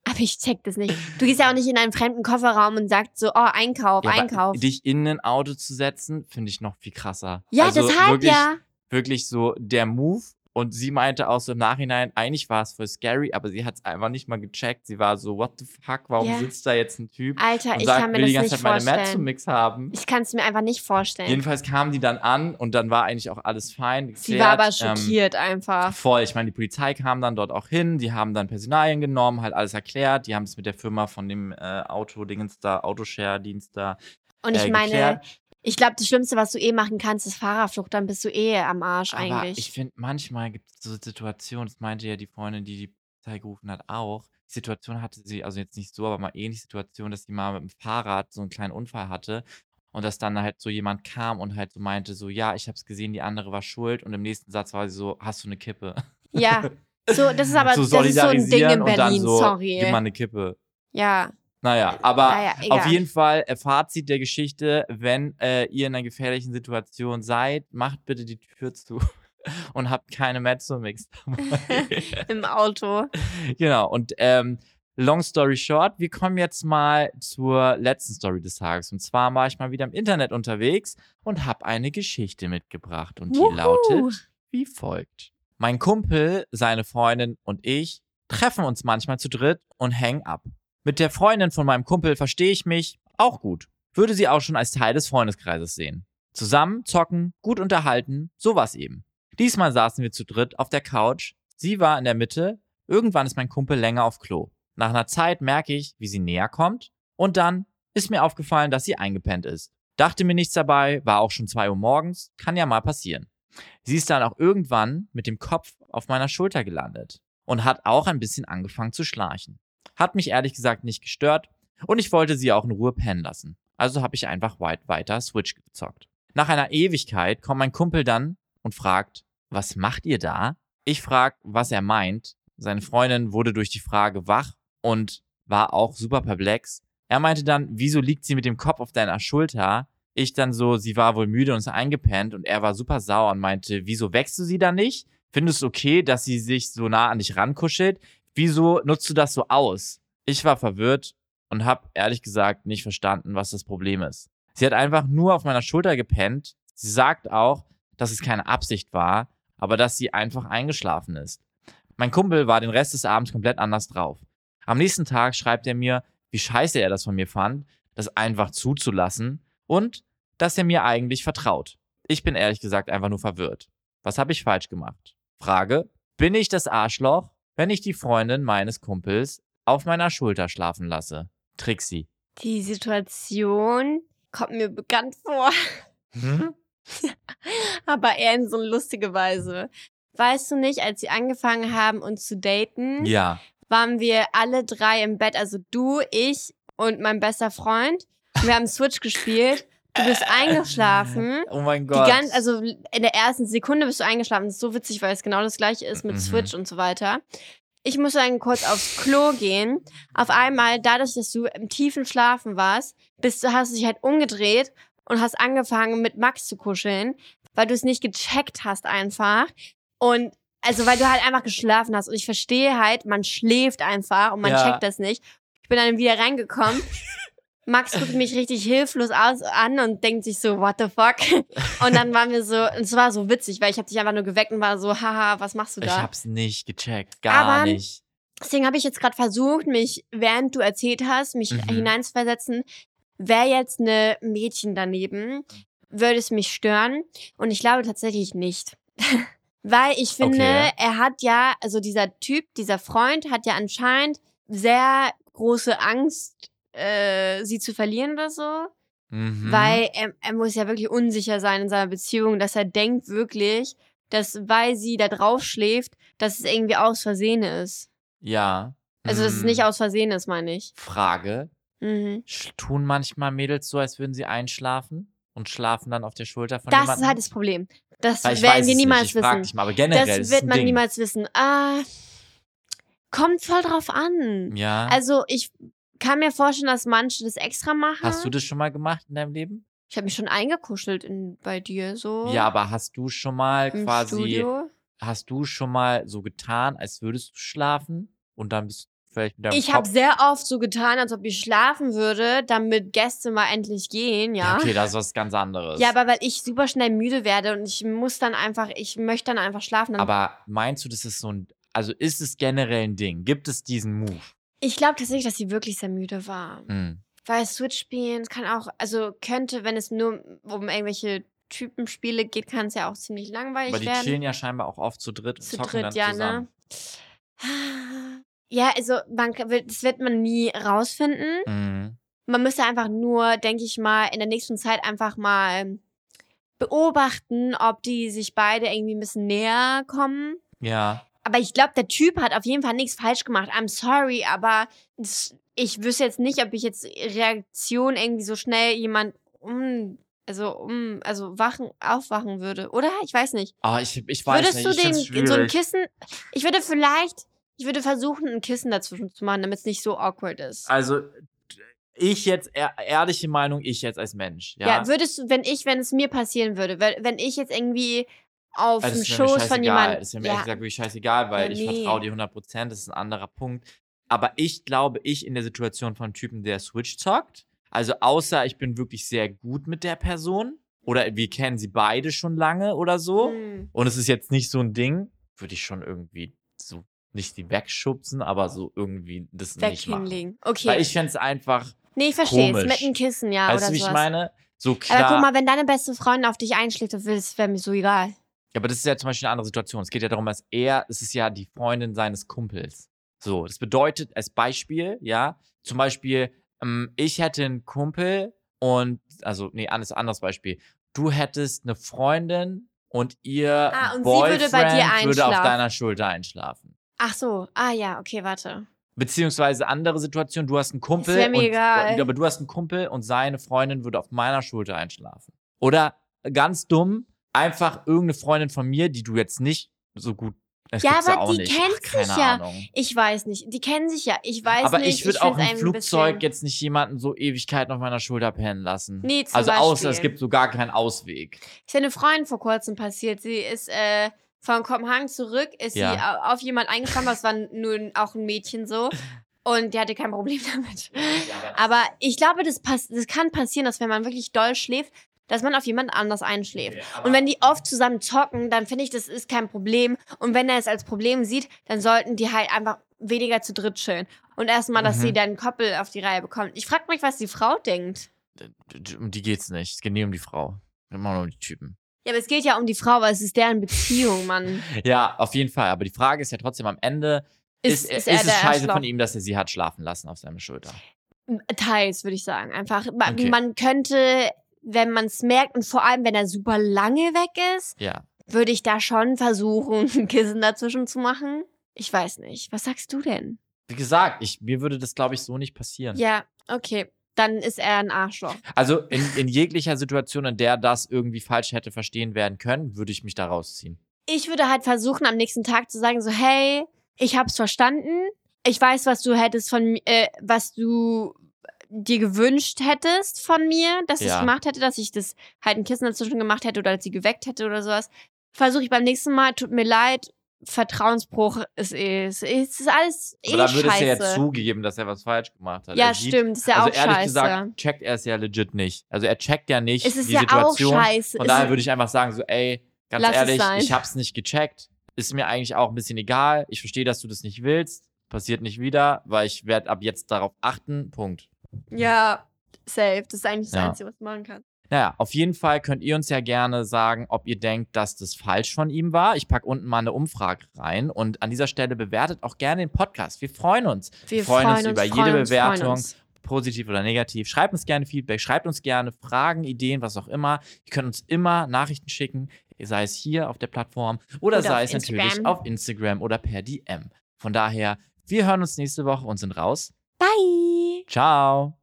Aber ich check das nicht. Du gehst ja auch nicht in einen fremden Kofferraum und sagst so, oh, Einkauf, Ja, Einkauf. Dich in ein Auto zu setzen, finde ich noch viel krasser. Ja, also deshalb wirklich, ja. Wirklich so der Move. Und sie meinte auch so im Nachhinein, eigentlich war es voll scary, aber sie hat es einfach nicht mal gecheckt. Sie war so, what the fuck, warum Ja. sitzt da jetzt ein Typ Alter, und ich sagt, kann mir will die das ganze nicht Zeit meine vorstellen. Mezzomix haben? Ich kann es mir einfach nicht vorstellen. Jedenfalls kamen die dann an und dann war eigentlich auch alles fein. sie war aber geklärt. Ähm, schockiert einfach. Voll. Ich meine, die Polizei kam dann dort auch hin, die haben dann Personalien genommen, halt alles erklärt. Die haben es mit der Firma von dem äh, Autodingens da, Autoshare-Dienst da. Und ich äh, meine, geklärt. Ich glaube, das Schlimmste, was du eh machen kannst, ist Fahrerflucht. Dann bist du eh am Arsch Aber eigentlich. ich finde, manchmal gibt es so Situationen, das meinte ja die Freundin, die die Polizei gerufen hat, auch. Die Situation hatte sie, also jetzt nicht so, aber mal ähnliche Situation, dass sie mal mit dem Fahrrad so einen kleinen Unfall hatte. Und dass dann halt so jemand kam und halt so meinte, so, ja, ich habe es gesehen, die andere war schuld. Und im nächsten Satz war sie so, hast du eine Kippe? ja, so, das ist <laughs> aber so das ist so ein Ding in Berlin, so, sorry. gib mal eine Kippe. Ja, Naja, aber naja, auf jeden Fall, äh, Fazit der Geschichte, wenn äh, ihr in einer gefährlichen Situation seid, macht bitte die Tür zu <laughs> und habt keine Mezzomix. <laughs> Im Auto. genau, und ähm, long story short, wir kommen jetzt mal zur letzten Story des Tages. Und zwar war ich mal wieder im Internet unterwegs und habe eine Geschichte mitgebracht. Und die Wuhu. lautet wie folgt. Mein Kumpel, seine Freundin und ich treffen uns manchmal zu dritt und hängen ab. Mit der Freundin von meinem Kumpel verstehe ich mich auch gut. Würde sie auch schon als Teil des Freundeskreises sehen. Zusammen zocken, gut unterhalten, sowas eben. Diesmal saßen wir zu dritt auf der Couch. Sie war in der Mitte. Irgendwann ist mein Kumpel länger auf Klo. Nach einer Zeit merke ich, wie sie näher kommt Und dann ist mir aufgefallen, dass sie eingepennt ist. Dachte mir nichts dabei, war auch schon zwei Uhr morgens, kann ja mal passieren. Sie ist dann auch irgendwann mit dem Kopf auf meiner Schulter gelandet und hat auch ein bisschen angefangen zu schnarchen. Hat mich ehrlich gesagt nicht gestört und ich wollte sie auch in Ruhe pennen lassen. Also habe ich einfach weit weiter Switch gezockt. Nach einer Ewigkeit kommt mein Kumpel dann und fragt, was macht ihr da? Ich frag, was er meint. Seine Freundin wurde durch die Frage wach und war auch super perplex. Er meinte dann, wieso liegt sie mit dem Kopf auf deiner Schulter? Ich dann so, sie war wohl müde und ist eingepennt und er war super sauer und meinte, wieso wächst du sie da nicht? Findest du okay, dass sie sich so nah an dich rankuschelt? Wieso nutzt du das so aus? Ich war verwirrt und hab ehrlich gesagt nicht verstanden, was das Problem ist. Sie hat einfach nur auf meiner Schulter gepennt. Sie sagt auch, dass es keine Absicht war, aber dass sie einfach eingeschlafen ist. Mein Kumpel war den Rest des Abends komplett anders drauf. Am nächsten Tag schreibt er mir, wie scheiße er das von mir fand, das einfach zuzulassen und dass er mir eigentlich vertraut. Ich bin ehrlich gesagt einfach nur verwirrt. Was habe ich falsch gemacht? Frage, bin ich das Arschloch, wenn ich die Freundin meines Kumpels auf meiner Schulter schlafen lasse? Trixie. Die Situation kommt mir bekannt vor. Hm? <laughs> Aber eher in so eine lustige Weise. Weißt du nicht, als sie angefangen haben, uns zu daten, Ja. waren wir alle drei im Bett, also du, ich und mein bester Freund. Wir haben Switch gespielt. Du bist eingeschlafen. Oh mein Gott. ganz, also in der ersten Sekunde bist du eingeschlafen. Das ist so witzig, weil es genau das gleiche ist mit Mhm. Switch und so weiter. Ich musste dann kurz aufs Klo gehen. Auf einmal, dadurch, dass du im tiefen Schlafen warst, bist du, hast du dich halt umgedreht und hast angefangen mit Max zu kuscheln, weil du es nicht gecheckt hast einfach. Und also weil du halt einfach geschlafen hast. Und ich verstehe halt, man schläft einfach und man Ja. checkt das nicht. Ich bin dann wieder reingekommen. <laughs> Max guckt mich richtig hilflos aus, an und denkt sich so, what the fuck? <laughs> Und dann waren wir so, und es war so witzig, weil ich habe dich einfach nur geweckt und war so, haha, was machst du ich da? hab's nicht gecheckt. Gar Aber- nicht. Deswegen habe ich jetzt gerade versucht, mich, während du erzählt hast, mich Mhm. hineinzuversetzen, wäre jetzt eine Mädchen daneben, würde es mich stören. Und ich glaube tatsächlich nicht. <laughs> Weil ich finde, Okay. er hat ja, also dieser Typ, dieser Freund hat ja anscheinend sehr große Angst, äh, sie zu verlieren oder so. Mhm. Weil er, er muss ja wirklich unsicher sein in seiner Beziehung, dass er denkt wirklich, dass weil sie da drauf schläft, dass es irgendwie aus Versehen ist. Ja. Also, dass es Mhm. nicht aus Versehen ist, meine ich. Frage. Mhm. Tun manchmal Mädels so, als würden sie einschlafen und schlafen dann auf der Schulter von Das jemandem? ist halt das Problem. Das werden wir es niemals wissen. dich mal, aber generell Das es wird man Ding. niemals wissen. Ah, kommt voll drauf an. Ja. Also, ich kann mir vorstellen, dass manche das extra machen. hast du das schon mal gemacht in deinem Leben? Ich habe mich schon eingekuschelt in, bei dir so. Ja, aber hast du schon mal im quasi, Studio. hast du schon mal so getan, als würdest du schlafen und dann bist du vielleicht mit deinem Ich habe sehr oft so getan, als ob ich schlafen würde, damit Gäste mal endlich gehen, ja. Okay, das ist was ganz anderes. Ja, aber weil ich super schnell müde werde und ich muss dann einfach, ich möchte dann einfach schlafen. Dann Aber meinst du, das ist so ein, also ist es generell ein Ding? Gibt es diesen Move? Ich glaube tatsächlich, dass sie wirklich sehr müde war. Hm. Weil Switch spielen kann auch, also könnte, wenn es nur um irgendwelche Typenspiele geht, kann es ja auch ziemlich langweilig Aber die werden. chillen ja scheinbar auch oft zu dritt und zu zocken dritt, dann ja, zusammen. ne? Ja, also man, das wird man nie rausfinden. Mhm. Man müsste einfach nur, denke ich mal, in der nächsten Zeit einfach mal beobachten, ob die sich beide irgendwie ein bisschen näher kommen. Ja. Aber ich glaube, der Typ hat auf jeden Fall nichts falsch gemacht. I'm sorry, aber ich wüsste jetzt nicht, ob ich jetzt Reaktion irgendwie so schnell jemand um, also um, also wachen, aufwachen würde. Oder? Ich weiß nicht. Ah, ich, ich weiß Würdest nicht. du ich den in so ein. Kissen, ich würde vielleicht, ich würde versuchen, ein Kissen dazwischen zu machen, damit es nicht so awkward ist. Also, ich jetzt, ehr- ehrliche Meinung, ich jetzt als Mensch. Ja, Ja, würdest du, wenn ich, wenn es mir passieren würde, wenn ich jetzt irgendwie auf Also, dem Schoß von jemandem. Das ist mir ehrlich gesagt wirklich scheißegal, weil Ja, ich nee. vertraue dir 100%, das ist ein anderer Punkt. Aber ich glaube, ich in der Situation von Typen, der Switch zockt, also außer ich bin wirklich sehr gut mit der Person oder wir kennen sie beide schon lange oder so Hm. und es ist jetzt nicht so ein Ding, würde ich schon irgendwie so nicht die wegschubsen, aber so irgendwie das nicht machen. Okay. Weil ich fände es einfach, nee, ich verstehe es. Mit einem Kissen, ja. weißt oder du, wie ich sowas. meine? So klar. Aber guck mal, wenn deine beste Freundin auf dich einschlägt, das wäre mir so egal. Ja, aber das ist ja zum Beispiel eine andere Situation. Es geht ja darum, dass er, es ist ja die Freundin seines Kumpels. So, das bedeutet als Beispiel, ja, zum Beispiel, ähm, ich hätte einen Kumpel und, also, nee, anderes, anderes Beispiel. Du hättest eine Freundin und ihr Ah, und sie Boyfriend würde bei dir würde auf deiner Schulter einschlafen. Ach so. Ah ja, okay, warte. Beziehungsweise andere Situation, du hast einen Kumpel wär mir und, egal. aber du hast einen Kumpel und seine Freundin würde auf meiner Schulter einschlafen. Oder ganz dumm, einfach irgendeine Freundin von mir, die du jetzt nicht so gut das Ja, aber auch die nicht. kennt Ach, sich ja. Ahnung. Ich weiß nicht. Die kennen sich ja. Ich weiß Aber nicht. ich würde auch im Flugzeug jetzt nicht jemanden so Ewigkeiten auf meiner Schulter pennen lassen. Nee, zum also außer es Beispiel. gibt so gar keinen Ausweg. Ist ja eine Freundin vor kurzem passiert. Sie ist äh, von Kopenhagen zurück, ist Ja. sie au- auf jemand eingeschlafen, das war nur ein- auch ein Mädchen so. Und die hatte kein Problem <laughs> damit. Aber ich glaube, das, pass das kann passieren, dass wenn man wirklich doll schläft, dass man auf jemand anders einschläft. Und wenn die oft zusammen zocken, dann finde ich, das ist kein Problem. Und wenn er es als Problem sieht, dann sollten die halt einfach weniger zu dritt chillen. Und erstmal, dass Mhm. sie dann einen Koppel auf die Reihe bekommt. Ich frage mich, was die Frau denkt. Um die geht's nicht. Es geht nie um die Frau. Immer nur um die Typen. Ja, aber es geht ja um die Frau, weil es ist deren Beziehung, Mann. <laughs> Ja, auf jeden Fall. Aber die Frage ist ja trotzdem am Ende, ist, ist, er es der scheiße von ihm, dass er sie hat schlafen lassen auf seiner Schulter? Teils, würde ich sagen. Einfach, Okay. man könnte, wenn man es merkt und vor allem, wenn er super lange weg ist, Ja. würde ich da schon versuchen, <laughs> ein Kissen dazwischen zu machen. Ich weiß nicht. Was sagst du denn? Wie gesagt, ich, mir würde das, glaube ich, so nicht passieren. Ja, okay. Dann ist er ein Arschloch. Also in, in jeglicher Situation, in der das irgendwie falsch hätte verstehen werden können, würde ich mich da rausziehen. Ich würde halt versuchen, am nächsten Tag zu sagen, so, hey, ich hab's verstanden. Ich weiß, was du hättest von äh, was du dir gewünscht hättest von mir, dass ich Ja. gemacht hätte, dass ich das halt ein Kissen dazwischen gemacht hätte oder als sie geweckt hätte oder sowas. Versuche ich beim nächsten Mal, tut mir leid, Vertrauensbruch ist eh, ist, ist alles eh Aber da würdest scheiße. du ja zugegeben, dass er was falsch gemacht hat. ja, er sieht, stimmt, ist ja also auch ehrlich scheiße. gesagt, checkt er es ja legit nicht. Also er checkt ja nicht es ist die ja Situation. auch scheiße. Von Es daher würde ich einfach sagen, so, ey, ganz Lass es ehrlich, ich hab's nicht gecheckt. Ist mir eigentlich auch ein bisschen egal. Ich verstehe, dass du das nicht willst. Passiert nicht wieder, weil ich werde ab jetzt darauf achten. Punkt. Ja, safe. Das ist eigentlich das Ja. Einzige, was man machen kann. Naja, auf jeden Fall könnt ihr uns ja gerne sagen, ob ihr denkt, dass das falsch von ihm war. Ich packe unten mal eine Umfrage rein und an dieser Stelle bewertet auch gerne den Podcast. Wir freuen uns. Wir freuen uns freuen über uns, jede freuen uns, freuen Bewertung. uns. positiv oder negativ. Schreibt uns gerne Feedback, schreibt uns gerne Fragen, Ideen, was auch immer. Ihr könnt uns immer Nachrichten schicken, sei es hier auf der Plattform oder, Oder sei es natürlich Instagram. auf Instagram oder per DM. Von daher, wir hören uns nächste Woche und sind raus. Bye. Ciao.